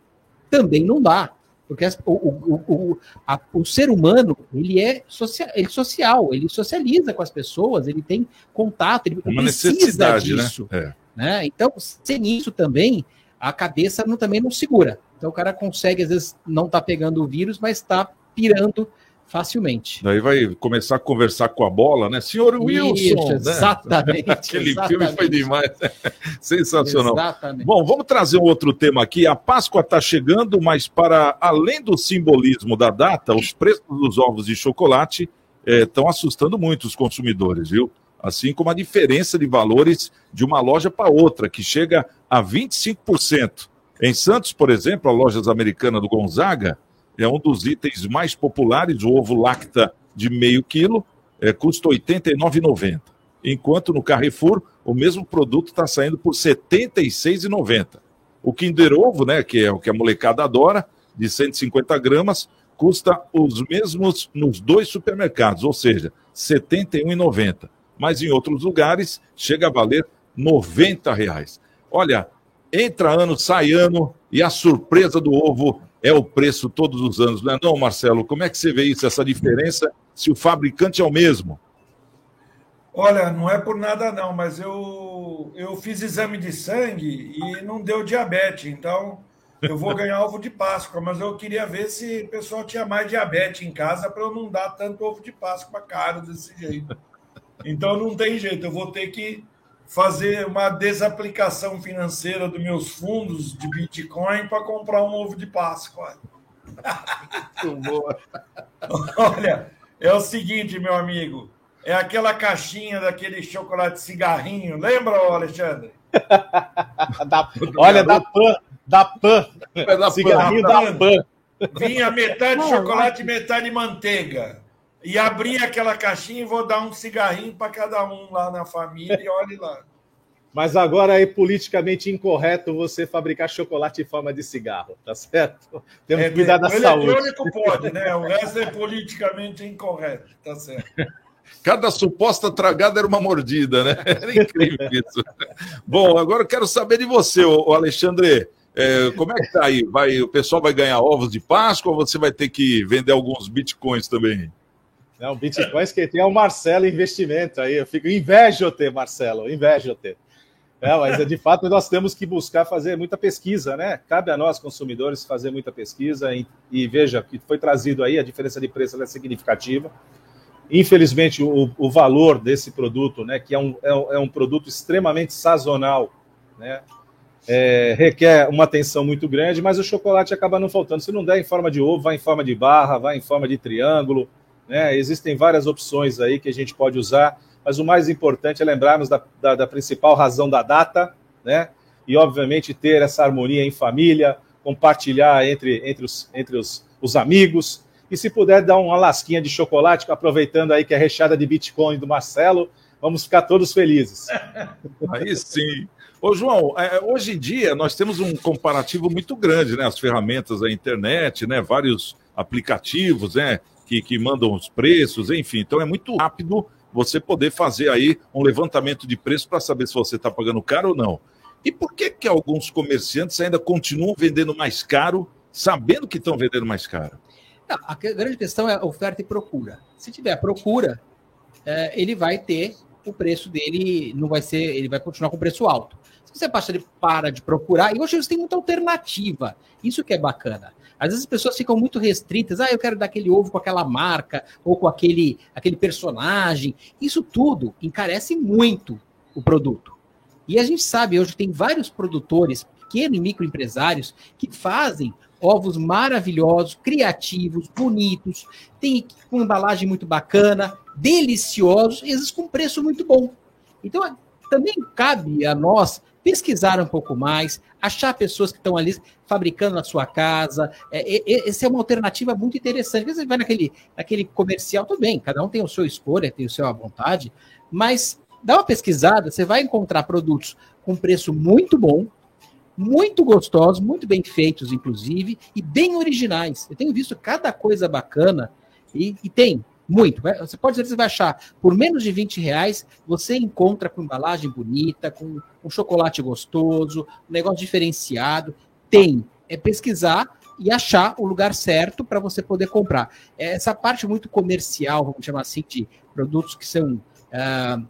Também não dá. Porque o, o, o, a, o ser humano, ele é social, ele social, ele socializa com as pessoas, ele tem contato, ele é Uma precisa né? disso. Né? É. né? Então, sem isso também, a cabeça não, também não segura. Então o cara consegue, às vezes, não tá pegando o vírus, mas está pirando facilmente. Daí vai começar a conversar com a bola, né? Senhor Wilson! Isso, né? Exatamente. Aquele exatamente. filme foi demais. Sensacional. Exatamente. Bom, vamos trazer um outro tema aqui. A Páscoa está chegando, mas para além do simbolismo da data, os preços dos ovos de chocolate estão eh, assustando muito os consumidores, viu? Assim como a diferença de valores de uma loja para outra, que chega a 25%. Em Santos, por exemplo, a lojas americana do Gonzaga, é um dos itens mais populares, o ovo lacta de meio quilo, é, custa R$ 89,90. Enquanto no Carrefour, o mesmo produto está saindo por R$ 76,90. O Kinder Ovo, né, que é o que a molecada adora, de 150 gramas, custa os mesmos nos dois supermercados, ou seja, R$ 71,90. Mas em outros lugares chega a valer 90 reais. Olha, entra ano, sai ano, e a surpresa do ovo é o preço todos os anos, não é não, Marcelo? Como é que você vê isso, essa diferença, se o fabricante é o mesmo? Olha, não é por nada não, mas eu, eu fiz exame de sangue e não deu diabetes, então eu vou ganhar ovo de Páscoa, mas eu queria ver se o pessoal tinha mais diabetes em casa para eu não dar tanto ovo de Páscoa caro desse jeito. Então não tem jeito, eu vou ter que fazer uma desaplicação financeira dos meus fundos de Bitcoin para comprar um ovo de Páscoa. Olha, é o seguinte, meu amigo. É aquela caixinha daquele chocolate cigarrinho. Lembra, Alexandre? da, olha, da Pan. Da Pan. É da cigarrinho da Pan. Vinha metade de chocolate e metade de manteiga e abrir aquela caixinha e vou dar um cigarrinho para cada um lá na família e olhe lá. Mas agora é politicamente incorreto você fabricar chocolate em forma de cigarro, tá certo? Temos é, que cuidar da o saúde. O eletrônico pode, né? O resto é politicamente incorreto, tá certo. Cada suposta tragada era uma mordida, né? Era incrível isso. Bom, agora eu quero saber de você, o Alexandre. É, como é que tá aí? Vai, o pessoal vai ganhar ovos de Páscoa ou você vai ter que vender alguns bitcoins também? Não, bitcoins que tem é o Marcelo Investimento aí. Eu fico invejo ter, Marcelo, invejo ter. É, mas de fato nós temos que buscar fazer muita pesquisa, né? Cabe a nós, consumidores, fazer muita pesquisa e, e veja que foi trazido aí, a diferença de preço é significativa. Infelizmente, o, o valor desse produto, né, que é um, é, é um produto extremamente sazonal, né, é, requer uma atenção muito grande, mas o chocolate acaba não faltando. Se não der em forma de ovo, vai em forma de barra, vai em forma de triângulo, né? Existem várias opções aí que a gente pode usar, mas o mais importante é lembrarmos da, da, da principal razão da data, né? E, obviamente, ter essa harmonia em família, compartilhar entre, entre, os, entre os, os amigos. E se puder dar uma lasquinha de chocolate, aproveitando aí que é recheada de Bitcoin do Marcelo, vamos ficar todos felizes. Aí sim. Ô, João, é, hoje em dia nós temos um comparativo muito grande, né? As ferramentas da internet, né? Vários aplicativos, né? Que, que mandam os preços, enfim. Então é muito rápido você poder fazer aí um levantamento de preço para saber se você está pagando caro ou não. E por que, que alguns comerciantes ainda continuam vendendo mais caro, sabendo que estão vendendo mais caro? A grande questão é oferta e procura. Se tiver procura, é, ele vai ter o preço dele não vai ser, ele vai continuar com preço alto. Se você passa, ele para de procurar, e hoje eles têm muita alternativa. Isso que é bacana. Às vezes as pessoas ficam muito restritas, ah, eu quero dar aquele ovo com aquela marca, ou com aquele, aquele personagem. Isso tudo encarece muito o produto. E a gente sabe hoje tem vários produtores, pequenos e microempresários, que fazem ovos maravilhosos, criativos, bonitos, tem com embalagem muito bacana, deliciosos, e às vezes com preço muito bom. Então, também cabe a nós pesquisar um pouco mais, achar pessoas que estão ali fabricando na sua casa. É, é, essa é uma alternativa muito interessante. Você vai naquele, naquele comercial, tudo bem, cada um tem o seu escolha, tem o seu à vontade, mas dá uma pesquisada, você vai encontrar produtos com preço muito bom, muito gostosos, muito bem feitos, inclusive, e bem originais. Eu tenho visto cada coisa bacana e, e tem muito. Você pode dizer que você vai achar por menos de 20 reais, você encontra com embalagem bonita, com um chocolate gostoso, um negócio diferenciado. Tem. É pesquisar e achar o lugar certo para você poder comprar. Essa parte muito comercial, vamos chamar assim, de produtos que são, uh,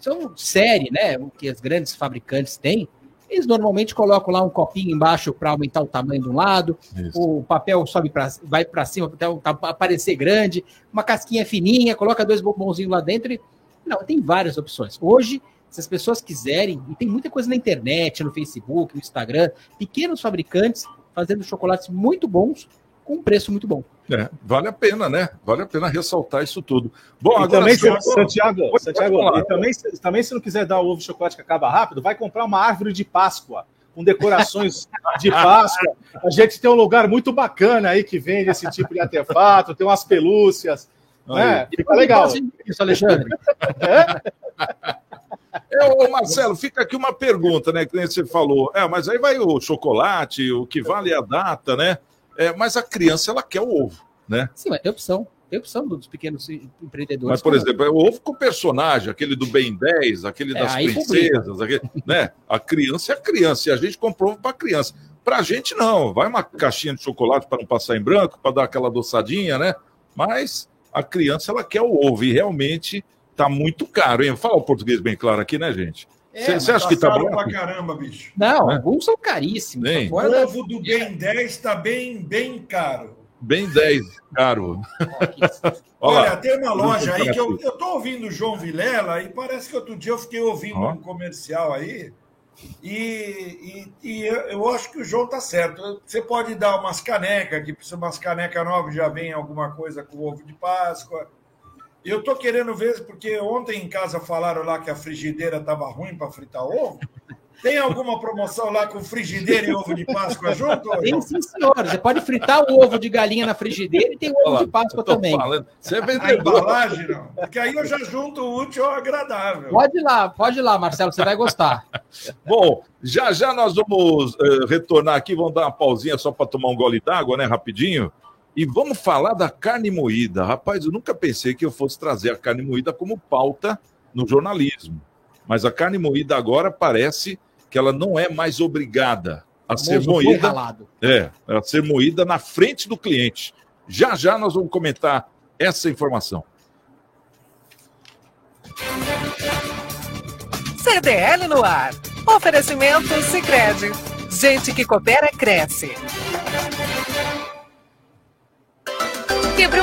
são série, né? O que as grandes fabricantes têm, eles normalmente colocam lá um copinho embaixo para aumentar o tamanho de um lado, Isso. o papel sobe pra, vai para cima para aparecer grande, uma casquinha fininha, coloca dois bombonzinhos lá dentro. E... Não, tem várias opções. Hoje, se as pessoas quiserem, e tem muita coisa na internet, no Facebook, no Instagram, pequenos fabricantes fazendo chocolates muito bons com um preço muito bom. É, vale a pena, né? Vale a pena ressaltar isso tudo. Bom, e agora também, se, Santiago, Santiago e também, também se não quiser dar o ovo de chocolate que acaba rápido, vai comprar uma árvore de Páscoa com decorações de Páscoa. A gente tem um lugar muito bacana aí que vende esse tipo de artefato, tem umas pelúcias. Né? Fica legal. Isso, Alexandre. É? É, ô Marcelo, fica aqui uma pergunta, né? Que nem você falou. É, mas aí vai o chocolate, o que vale é a data, né? É, mas a criança, ela quer o ovo, né? Sim, mas tem opção. Tem opção dos pequenos empreendedores. Mas, por exemplo, é o ovo com personagem, aquele do Ben 10, aquele é, das princesas, aquele, né? A criança é a criança, e a gente comprou ovo para criança. Para a gente, não. Vai uma caixinha de chocolate para não passar em branco, para dar aquela adoçadinha, né? Mas a criança, ela quer o ovo, e realmente está muito caro, hein? Fala o português bem claro aqui, né, gente? Você é, acha que tá bom? pra caramba, bicho. Não, é. alguns são caríssimos. Bem. O ovo do Ben 10 está bem, bem caro. Bem 10, caro. Olha, tem uma loja aí que eu, eu tô ouvindo o João Vilela e parece que outro dia eu fiquei ouvindo um comercial aí e, e, e eu, eu, acho que o João tá certo. Você pode dar umas canecas, que precisa umas canecas novas, já vem alguma coisa com ovo de Páscoa. Eu tô querendo ver, porque ontem em casa falaram lá que a frigideira estava ruim para fritar ovo. Tem alguma promoção lá com frigideira e ovo de Páscoa junto? Tem sim, senhor. Você pode fritar o ovo de galinha na frigideira e tem o ovo de Páscoa também. Falando. Você é vendedor. A embalagem, não. Porque aí eu já junto o útil ao agradável. Pode ir lá, pode ir lá, Marcelo, você vai gostar. Bom, já já nós vamos uh, retornar aqui, vamos dar uma pausinha só para tomar um gole d'água, né, rapidinho. E vamos falar da carne moída. Rapaz, eu nunca pensei que eu fosse trazer a carne moída como pauta no jornalismo. Mas a carne moída agora parece que ela não é mais obrigada a ser moída. É, a ser moída na frente do cliente. Já já nós vamos comentar essa informação. CDL no ar. Oferecimento Sicredi. Gente que coopera cresce.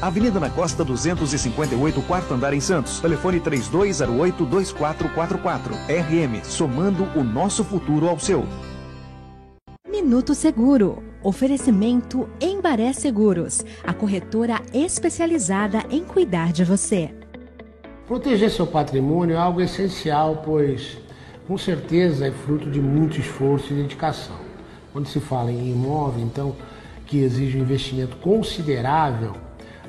Avenida na Costa 258, quarto andar em Santos. Telefone 3208-2444. RM, somando o nosso futuro ao seu. Minuto Seguro. Oferecimento Embaré Seguros, a corretora especializada em cuidar de você. Proteger seu patrimônio é algo essencial, pois com certeza é fruto de muito esforço e dedicação. Quando se fala em imóvel, então, que exige um investimento considerável,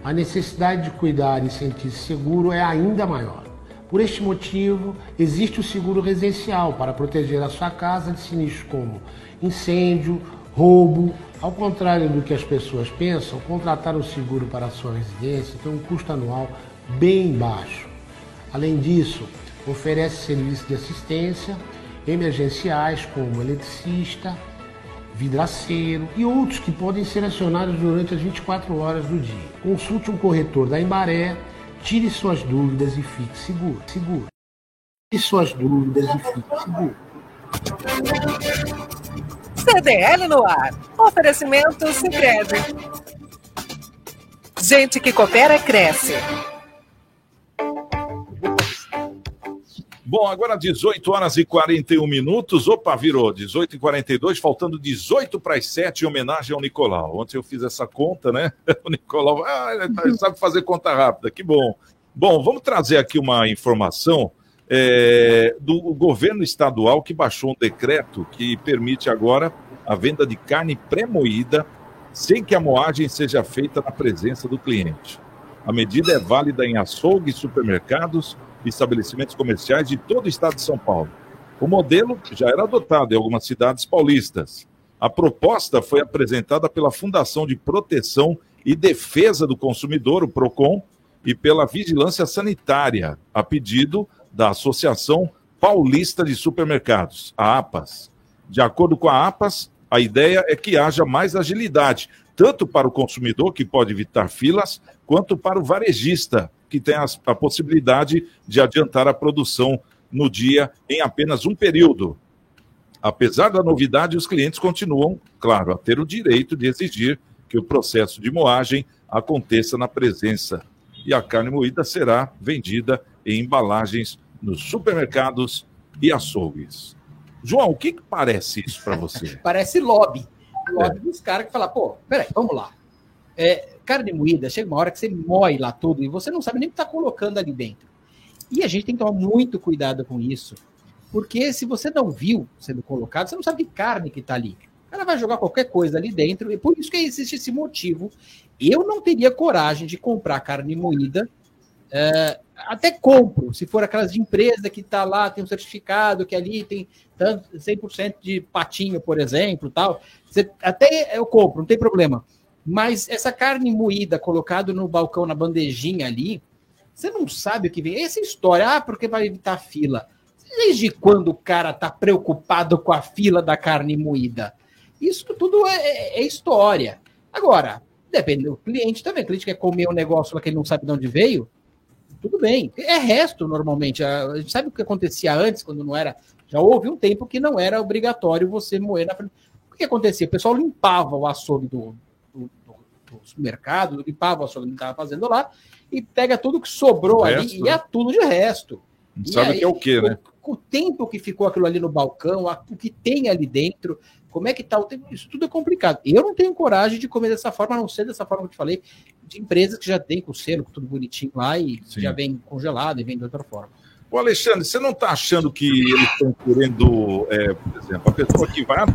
a necessidade de cuidar e sentir-se seguro é ainda maior. Por este motivo, existe o seguro residencial para proteger a sua casa de sinistros como incêndio, roubo. Ao contrário do que as pessoas pensam, contratar um seguro para a sua residência tem um custo anual bem baixo. Além disso, oferece serviços de assistência emergenciais como eletricista, vidraceiro e outros que podem ser acionados durante as 24 horas do dia. Consulte um corretor da Embaré, tire suas dúvidas e fique seguro. Seguro. Tire suas dúvidas e fique seguro. CDL no ar. Oferecimento Sicredi. Gente que coopera cresce. Bom, agora 18 horas e 41 minutos. Opa, virou 18 e 42, faltando 18 para as 7 em homenagem ao Nicolau. Ontem eu fiz essa conta, né? O Nicolau ah, ele tá, sabe fazer conta rápida, que bom. Bom, vamos trazer aqui uma informação é, do governo estadual que baixou um decreto que permite agora a venda de carne pré-moída sem que a moagem seja feita na presença do cliente. A medida é válida em açougues, supermercados estabelecimentos comerciais de todo o estado de São Paulo. O modelo já era adotado em algumas cidades paulistas. A proposta foi apresentada pela Fundação de Proteção e Defesa do Consumidor, o PROCON, e pela Vigilância Sanitária, a pedido da Associação Paulista de Supermercados, a APAS. De acordo com a APAS, a ideia é que haja mais agilidade, tanto para o consumidor, que pode evitar filas, quanto para o varejista, que tem a, a possibilidade de adiantar a produção no dia em apenas um período. Apesar da novidade, os clientes continuam, claro, a ter o direito de exigir que o processo de moagem aconteça na presença. E a carne moída será vendida em embalagens nos supermercados e açougues. João, o que, que parece isso para você? parece lobby. É. dos caras que falam, pô, peraí, vamos lá. É, carne moída, chega uma hora que você moe lá tudo e você não sabe nem o que está colocando ali dentro. E a gente tem que tomar muito cuidado com isso, porque se você não viu sendo colocado, você não sabe que carne que está ali. Cara vai jogar qualquer coisa ali dentro, e por isso que existe esse motivo. Eu não teria coragem de comprar carne moída. É, até compro, se for aquelas de empresa que está lá, tem um certificado, que ali tem tanto, 100% de patinho, por exemplo, tal. Você, até eu compro, não tem problema. Mas essa carne moída colocado no balcão, na bandejinha ali, você não sabe o que vem. Essa história, ah, porque vai evitar fila. Desde quando o cara tá preocupado com a fila da carne moída? Isso tudo é, é, é história. Agora, depende do cliente também. O cliente quer comer um negócio lá que ele não sabe de onde veio, tudo bem. É resto, normalmente. A gente sabe o que acontecia antes, quando não era. Já houve um tempo que não era obrigatório você moer na frente. O que acontecia? O pessoal limpava o açougue do, o supermercado, limpava a sua que estava fazendo lá, e pega tudo que sobrou o ali e é né? tudo de resto. Não sabe o que é o que, né? O, o, tempo que ficou aquilo ali no balcão, a, o que tem ali dentro, como é que tá o tempo, isso tudo é complicado. Eu não tenho coragem de comer dessa forma, a não ser dessa forma que eu te falei, de empresas que já tem com o selo, tudo bonitinho lá e Sim. já vem congelado e vem de outra forma. Ô Alexandre, você não está achando que eles estão querendo, é, por exemplo, a pessoa que vai,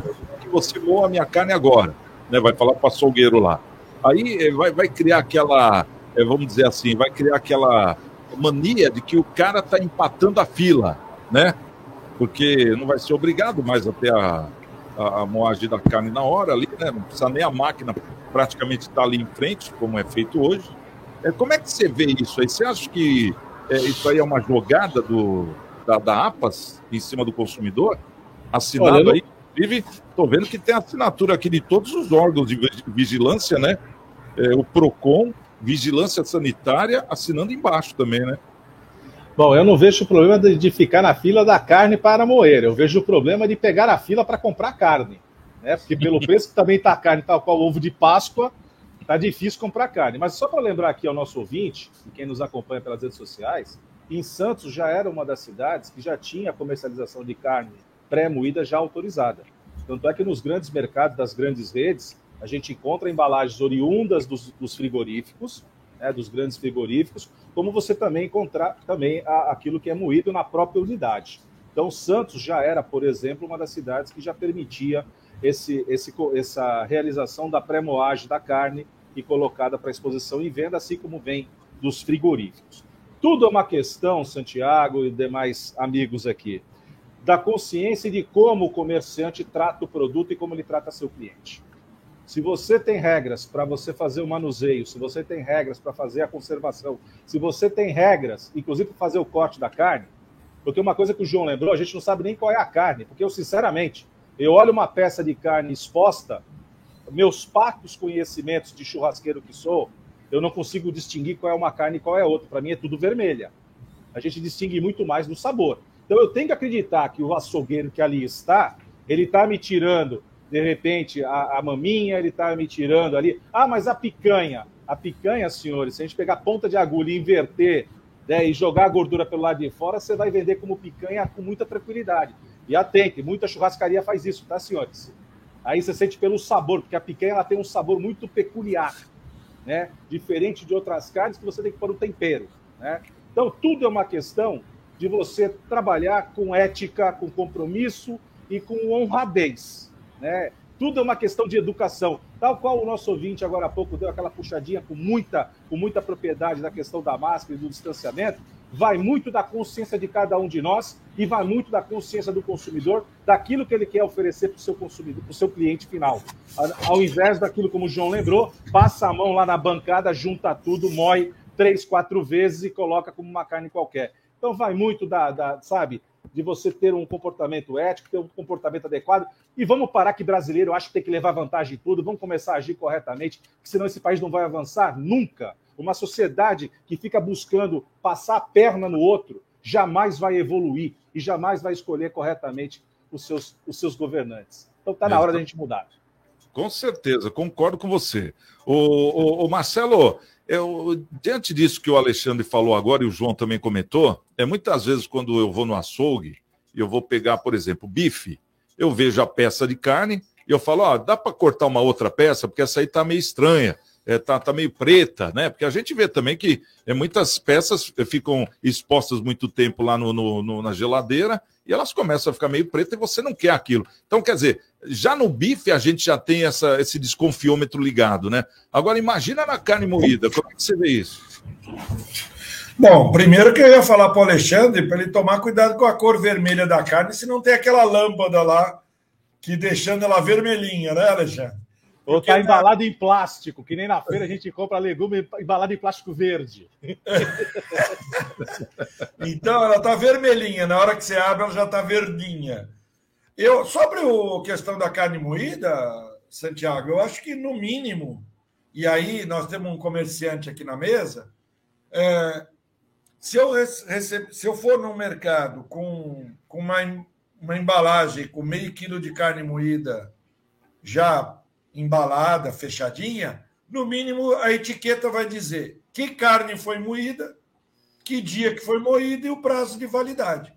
que você moa a minha carne agora, né? Vai falar para o açougueiro lá. Aí eh, vai, vai criar aquela, eh, vamos dizer assim, vai criar aquela mania de que o cara está empatando a fila, né? Porque não vai ser obrigado mais a ter a, a, a moagem da carne na hora ali, né? Não precisa nem a máquina praticamente estar tá ali em frente, como é feito hoje. É, como é que você vê isso aí? Você acha que é, isso aí é uma jogada do, da, da APAS em cima do consumidor? Assinado Olha, não- aí, inclusive, estou vendo que tem assinatura aqui de todos os órgãos de vi- vigilância, né? É, o PROCON, Vigilância Sanitária, assinando embaixo também, né? Bom, eu não vejo o problema de, de ficar na fila da carne para moer. Eu vejo o problema de pegar a fila para comprar carne. Né? Porque pelo preço que também está a carne, tal qual o ovo de Páscoa, tá difícil comprar carne. Mas só para lembrar aqui ao nosso ouvinte, e quem nos acompanha pelas redes sociais, em Santos já era uma das cidades que já tinha a comercialização de carne pré-moída já autorizada. Tanto é que nos grandes mercados das grandes redes, a gente encontra embalagens oriundas dos, dos frigoríficos, né, dos grandes frigoríficos, como você também encontrar também a- aquilo que é moído na própria unidade. Então, Santos já era, por exemplo, uma das cidades que já permitia esse, esse, essa realização da pré-moagem da carne e colocada para exposição e venda, assim como vem dos frigoríficos. Tudo é uma questão, Santiago e demais amigos aqui, da consciência de como o comerciante trata o produto e como ele trata seu cliente. Se você tem regras para você fazer o manuseio, se você tem regras para fazer a conservação, se você tem regras, inclusive para fazer o corte da carne, porque uma coisa que o João lembrou, a gente não sabe nem qual é a carne, porque eu, sinceramente, eu olho uma peça de carne exposta, meus pacos conhecimentos de churrasqueiro que sou, eu não consigo distinguir qual é uma carne e qual é outra. Para mim é tudo vermelha. A gente distingue muito mais no sabor. Então eu tenho que acreditar que o açougueiro que ali está, ele está me tirando, de repente, a, a maminha, ele está me tirando ali. Ah, mas a picanha. A picanha, senhores, se a gente pegar a ponta de agulha e inverter né, e jogar a gordura pelo lado de fora, você vai vender como picanha com muita tranquilidade. E atente, muita churrascaria faz isso, tá, senhores? Aí você sente pelo sabor, porque a picanha ela tem um sabor muito peculiar, né? Diferente de outras carnes que você tem que pôr um tempero, né? Então tudo é uma questão de você trabalhar com ética, com compromisso e com honradez, né? Tudo é uma questão de educação. Tal qual o nosso ouvinte agora há pouco deu aquela puxadinha com muita, com muita propriedade da questão da máscara e do distanciamento, vai muito da consciência de cada um de nós e vai muito da consciência do consumidor, daquilo que ele quer oferecer para o seu consumidor, para o seu cliente final. Ao invés daquilo, como o João lembrou, passa a mão lá na bancada, junta tudo, moe três, quatro vezes e coloca como uma carne qualquer. Então vai muito da, da sabe, de você ter um comportamento ético, ter um comportamento adequado. E vamos parar que brasileiro acha que tem que levar vantagem em tudo, vamos começar a agir corretamente, senão esse país não vai avançar nunca. Uma sociedade que fica buscando passar a perna no outro jamais vai evoluir e jamais vai escolher corretamente os seus, os seus governantes. Então está na hora da gente mudar. Com certeza, concordo com você. O, o- o Marcelo, diante disso que o Alexandre falou agora e o João também comentou, é muitas vezes quando eu vou no açougue e eu vou pegar, por exemplo, bife, eu vejo a peça de carne e eu falo, ó, dá para cortar uma outra peça? Porque essa aí tá meio estranha, é, tá, tá meio preta, né? Porque a gente vê também que é, muitas peças ficam expostas muito tempo lá no, no- no- na geladeira e elas começam a ficar meio pretas e você não quer aquilo. Então, quer dizer, já no bife a gente já tem essa, esse desconfiômetro ligado, né? Agora, imagina na carne moída, como é que você vê isso? Bom, primeiro que eu ia falar para o Alexandre para ele tomar cuidado com a cor vermelha da carne, se não tem aquela lâmpada lá que deixando ela vermelhinha, né, Alexandre? Ou tá embalado em plástico, que nem na feira a gente compra legume embalado em plástico verde. Então ela está vermelhinha, na hora que você abre ela já está verdinha. Eu, sobre a questão da carne moída, Santiago, eu acho que no mínimo, e aí nós temos um comerciante aqui na mesa, é, se, eu rece- receb- se eu for no mercado com, com uma, uma embalagem com meio quilo de carne moída já embalada, fechadinha, no mínimo a etiqueta vai dizer que carne foi moída, que dia que foi moída e o prazo de validade.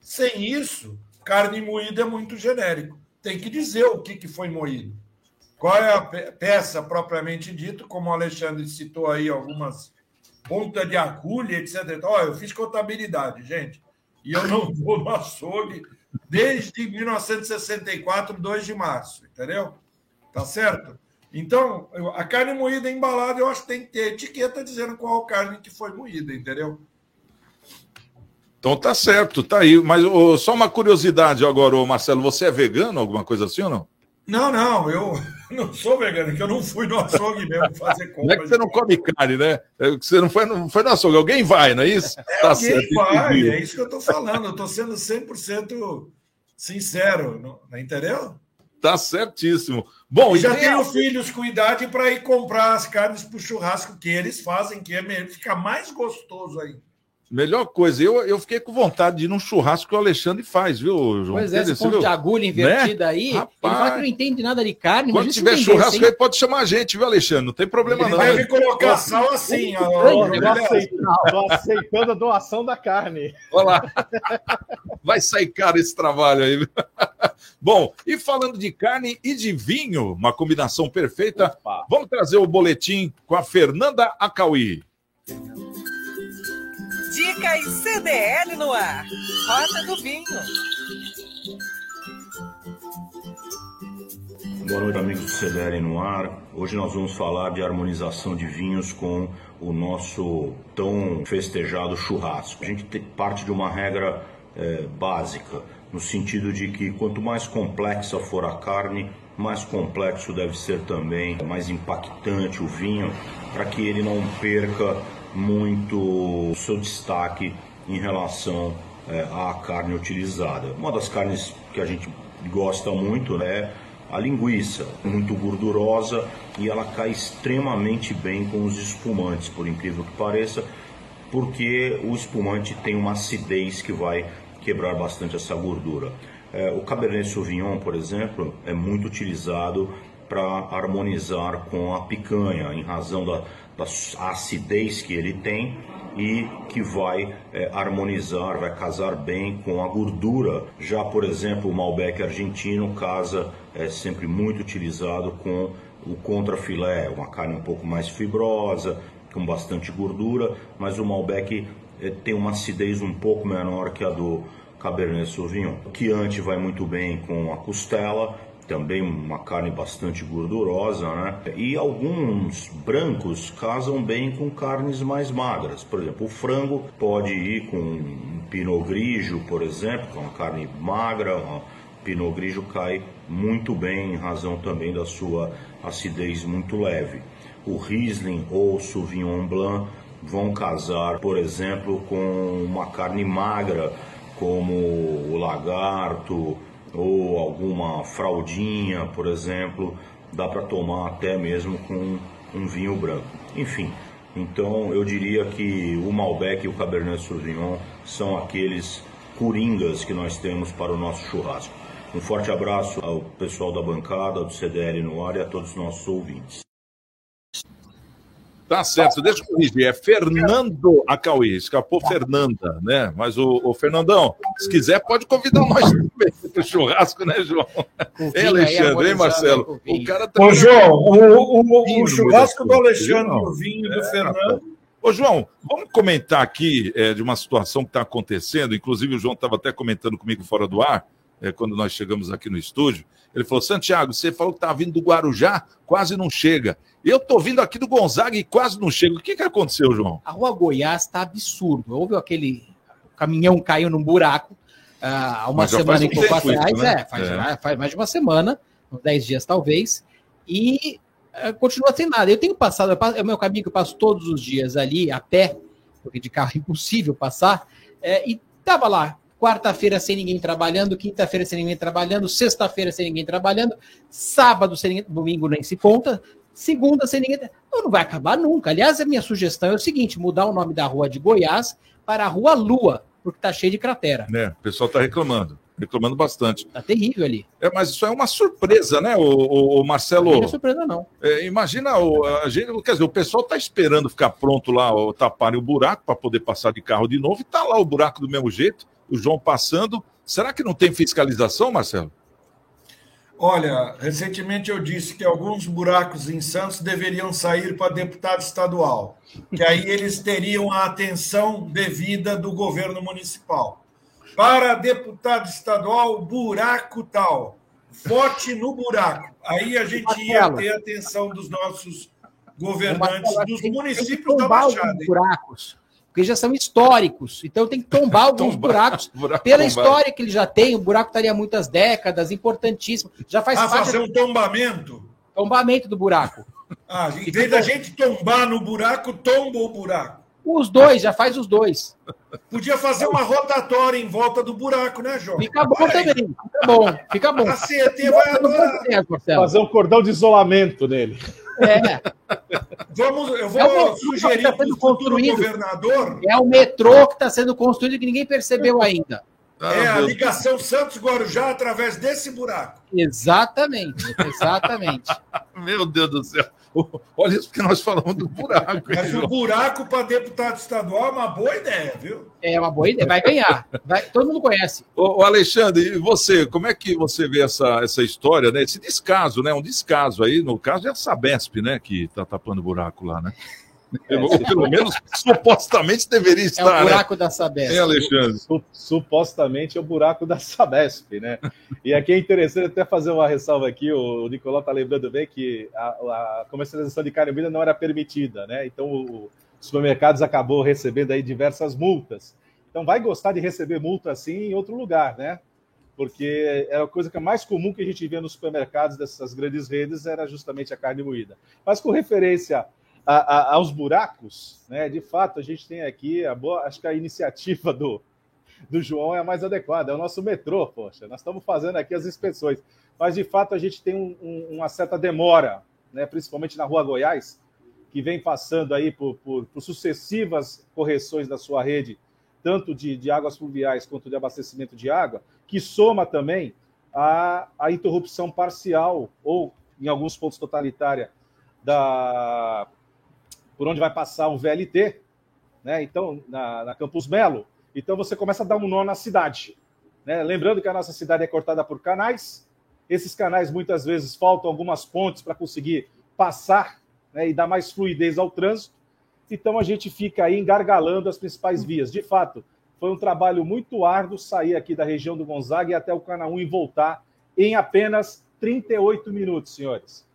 Sem isso, carne moída é muito genérico. Tem que dizer o que, que foi moído. Qual é a pe- peça propriamente dito, como o Alexandre citou aí algumas ponta de agulha, etc. Ó, eu fiz contabilidade, gente, e eu não vou no açougue desde 1964, 2 de março, entendeu? Tá certo? Então, a carne moída embalada, eu acho que tem que ter etiqueta dizendo qual carne que foi moída, entendeu? Então tá certo, tá aí. Mas só uma curiosidade agora, ô, Marcelo, você é vegano, alguma coisa assim ou não? Não, não, eu, Não sou vegano, que eu não fui no açougue mesmo fazer compra. Não é que você não come carne, né? É que você não foi, não foi no açougue. Alguém vai, não é isso? É, tá alguém certo, vai, é isso que eu estou falando. Eu estou sendo 100% sincero, não, entendeu? Tá certíssimo. Bom, e já tenho a... filhos com idade para ir comprar as carnes para o churrasco que eles fazem, que é fica mais gostoso aí. Melhor coisa, eu, eu fiquei com vontade de ir num churrasco que o Alexandre faz, viu, João? Pois é, esse ponto viu? de agulha invertida né? aí, Rapaz, ele fala que não entende nada de carne. Quando tiver churrasco assim. aí, pode chamar a gente, viu, Alexandre? Não tem problema ele não. Vai me colocar sal assim, ó. Estou aceitando a doação da carne. Olha lá. Vai sair caro esse trabalho aí. Bom, e falando de carne e de vinho, uma combinação perfeita, Opa. vamos trazer o boletim com a Fernanda Acauí. Dicas CDL no ar. Rota do Vinho. Boa noite, amigos do CDL no ar. Hoje nós vamos falar de harmonização de vinhos com o nosso tão festejado churrasco. A gente parte de uma regra é, básica, no sentido de que quanto mais complexa for a carne, mais complexo deve ser também, mais impactante o vinho, para que ele não perca muito seu destaque em relação é, à carne utilizada. Uma das carnes que a gente gosta muito né, é a linguiça, muito gordurosa e ela cai extremamente bem com os espumantes, por incrível que pareça, porque o espumante tem uma acidez que vai quebrar bastante essa gordura. É, o Cabernet Sauvignon, por exemplo, é muito utilizado para harmonizar com a picanha, em razão da, da acidez que ele tem e que vai é, harmonizar, vai casar bem com a gordura. Já, por exemplo, o Malbec argentino casa é sempre muito utilizado com o contrafilé, uma carne um pouco mais fibrosa, com bastante gordura, mas o Malbec é, tem uma acidez um pouco menor que a do Cabernet Sauvignon. O Chianti vai muito bem com a costela também uma carne bastante gordurosa, né? E alguns brancos casam bem com carnes mais magras. Por exemplo, o frango pode ir com um pinot grigio, por exemplo, que é uma carne magra, uma pinot grigio cai muito bem em razão também da sua acidez muito leve. O Riesling ou Sauvignon Blanc vão casar, por exemplo, com uma carne magra, como o lagarto, ou alguma fraldinha, por exemplo, dá para tomar até mesmo com um vinho branco. Enfim, então eu diria que o Malbec e o Cabernet Sauvignon são aqueles coringas que nós temos para o nosso churrasco. Um forte abraço ao pessoal da bancada, do CDL no ar e a todos os nossos ouvintes. Tá certo, deixa eu corrigir. É Fernando Acauí, escapou Fernanda, né? Mas o, o Fernandão, se quiser, pode convidar nós para o churrasco, né, João? Ei, Alexandre, hein, Marcelo? O cara tá. Ô, João, o, o, o churrasco do Alexandre, o vinho do é, Fernando. Ô, João, vamos comentar aqui é, de uma situação que está acontecendo. Inclusive, o João estava até comentando comigo fora do ar, é, quando nós chegamos aqui no estúdio. Ele falou: Santiago, você falou que estava vindo do Guarujá, quase não chega. Eu estou vindo aqui do Gonzaga e quase não chego. O que, que aconteceu, João? A rua Goiás está absurdo. Houve aquele caminhão caiu num buraco ah, há uma semana e pouco atrás. Né? É, faz, é. faz, mais de uma semana, uns 10 dias talvez. E uh, continua sem nada. Eu tenho passado, é o meu caminho que eu passo todos os dias ali, a pé, porque de carro é impossível passar. É, e estava lá quarta-feira sem ninguém trabalhando, quinta-feira sem ninguém trabalhando, sexta-feira sem ninguém trabalhando, sábado sem ninguém, domingo nem se conta, segunda sem ninguém. Não, não vai acabar nunca. Aliás, a minha sugestão é o seguinte: mudar o nome da rua de Goiás para a Rua Lua, porque tá cheio de cratera. É, o pessoal tá reclamando. Reclamando bastante. Tá terrível ali. É, mas isso é uma surpresa, né, o, o, o Marcelo? Não é surpresa, não. É, imagina, o, a gente, quer dizer, o pessoal tá esperando ficar pronto lá, taparem o buraco para poder passar de carro de novo, e tá lá o buraco do mesmo jeito o João passando. Será que não tem fiscalização, Marcelo? Olha, recentemente eu disse que alguns buracos em Santos deveriam sair para deputado estadual, que aí eles teriam a atenção devida do governo municipal. Para deputado estadual, buraco tal. Vote no buraco. Aí a gente ia ter a atenção dos nossos governantes dos municípios da Baixada. Buracos porque já são históricos. Então tem que tombar alguns tombar, buracos. Buraco Pela tombado. história que ele já tem, o buraco estaria muitas décadas, importantíssimo. Já faz ah, fazer um tombamento? tombamento do buraco. Ah, em vez da gente tombar no buraco, tomba o buraco. Os dois, já faz os dois. Podia fazer uma rotatória em volta do buraco, né, João? Fica bom também. Fica bom, fica bom. A CET vai adorar. Fazer um cordão de isolamento nele. É. Vamos, eu vou É o metrô sugerir que tá para o sendo futuro construído. governador É o metrô que está sendo construído que ninguém percebeu ainda. é a ligação Santos-Guarujá através desse buraco. Exatamente, exatamente. Meu Deus do céu. Olha isso que nós falamos do buraco. Mas o buraco para deputado estadual é uma boa ideia, viu? É uma boa ideia, vai ganhar. Vai- todo mundo conhece. Ô, ô, Alexandre, e você, como é que você vê essa, essa história, né? Esse descaso, né? Um descaso aí, no caso é a Sabesp, né? Que tá tapando buraco lá, né? Ou pelo menos supostamente deveria É estar, o buraco da né? Sabesp. Hein, Alexandre? Su- supostamente é o buraco da Sabesp, né? E aqui é interessante até fazer uma ressalva aqui, o Nicolau tá lembrando bem que a, a comercialização de carne moída não era permitida, né? Então o, os supermercados acabou recebendo aí diversas multas. Então vai gostar de receber multa assim em outro lugar, né? Porque era a coisa que é mais comum que a gente via nos supermercados dessas grandes redes era justamente a carne moída. Mas com referência a- a- aos buracos, né? De fato, a gente tem aqui a boa, acho que a iniciativa do, do João é a mais adequada, é o nosso metrô, poxa. Nós estamos fazendo aqui as inspeções, mas de fato a gente tem um- um- uma certa demora, né? Principalmente na Rua Goiás, que vem passando aí por, por- por sucessivas correções da sua rede, tanto de, de águas fluviais quanto de abastecimento de água, que soma também a, a interrupção parcial ou, em alguns pontos, totalitária da por onde vai passar o VLT, né? Então, na, na Campus Melo. Então você começa a dar um nó na cidade. Né? Lembrando que a nossa cidade é cortada por canais. Esses canais muitas vezes faltam algumas pontes para conseguir passar né, e dar mais fluidez ao trânsito. Então a gente fica aí engargalando as principais vias. De fato, foi um trabalho muito árduo sair aqui da região do Gonzaga e até o Canaú e voltar em apenas 38 minutos, senhores.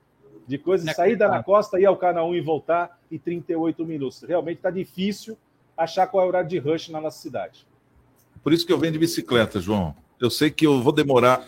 De coisa de saída na costa, ir ao Canaú e voltar em 38 minutos. Realmente está difícil achar qual é o horário de rush na nossa cidade. Por isso que eu venho de bicicleta, João. Eu sei que eu vou demorar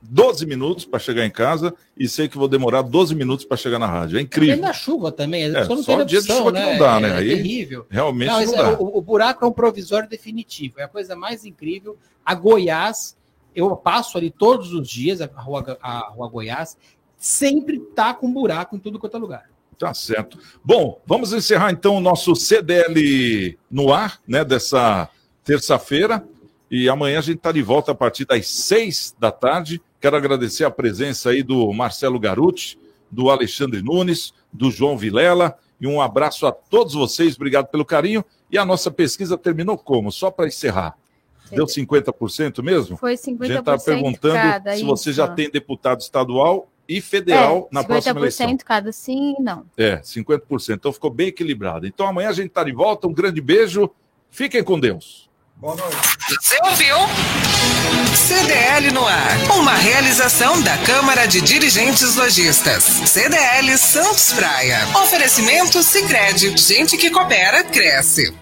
12 minutos para chegar em casa e sei que vou demorar 12 minutos para chegar na rádio. É incrível. Tem na chuva também, a É, pessoa não só tem dia de opção, chuva que né? não dá, né? É Aí terrível. realmente Não, não esse- dá. O, o buraco é um provisório definitivo, é a coisa mais incrível. A Goiás, eu passo ali todos os dias, a rua, a rua Goiás, sempre tá com buraco em tudo quanto é lugar. Tá certo. Bom, vamos encerrar então o nosso CDL no ar, né, dessa terça-feira. E amanhã a gente está de volta a partir das seis da tarde. Quero agradecer a presença aí do Marcelo Garuti, do Alexandre Nunes, do João Vilela. E um abraço a todos vocês. Obrigado pelo carinho. E a nossa pesquisa terminou como? Só para encerrar. Deu 50% mesmo? Foi A gente 50% está perguntando cada, se você isso. já tem deputado estadual e federal é, na próxima eleição. 50% cada sim e não. É, 50%. Então ficou bem equilibrado. Então amanhã a gente está de volta. Um grande beijo. Fiquem com Deus. Boa noite. Você ouviu? CDL no ar. Uma realização da Câmara de Dirigentes Lojistas. CDL Santos Praia. Oferecimento Sicredi. Gente que coopera, cresce.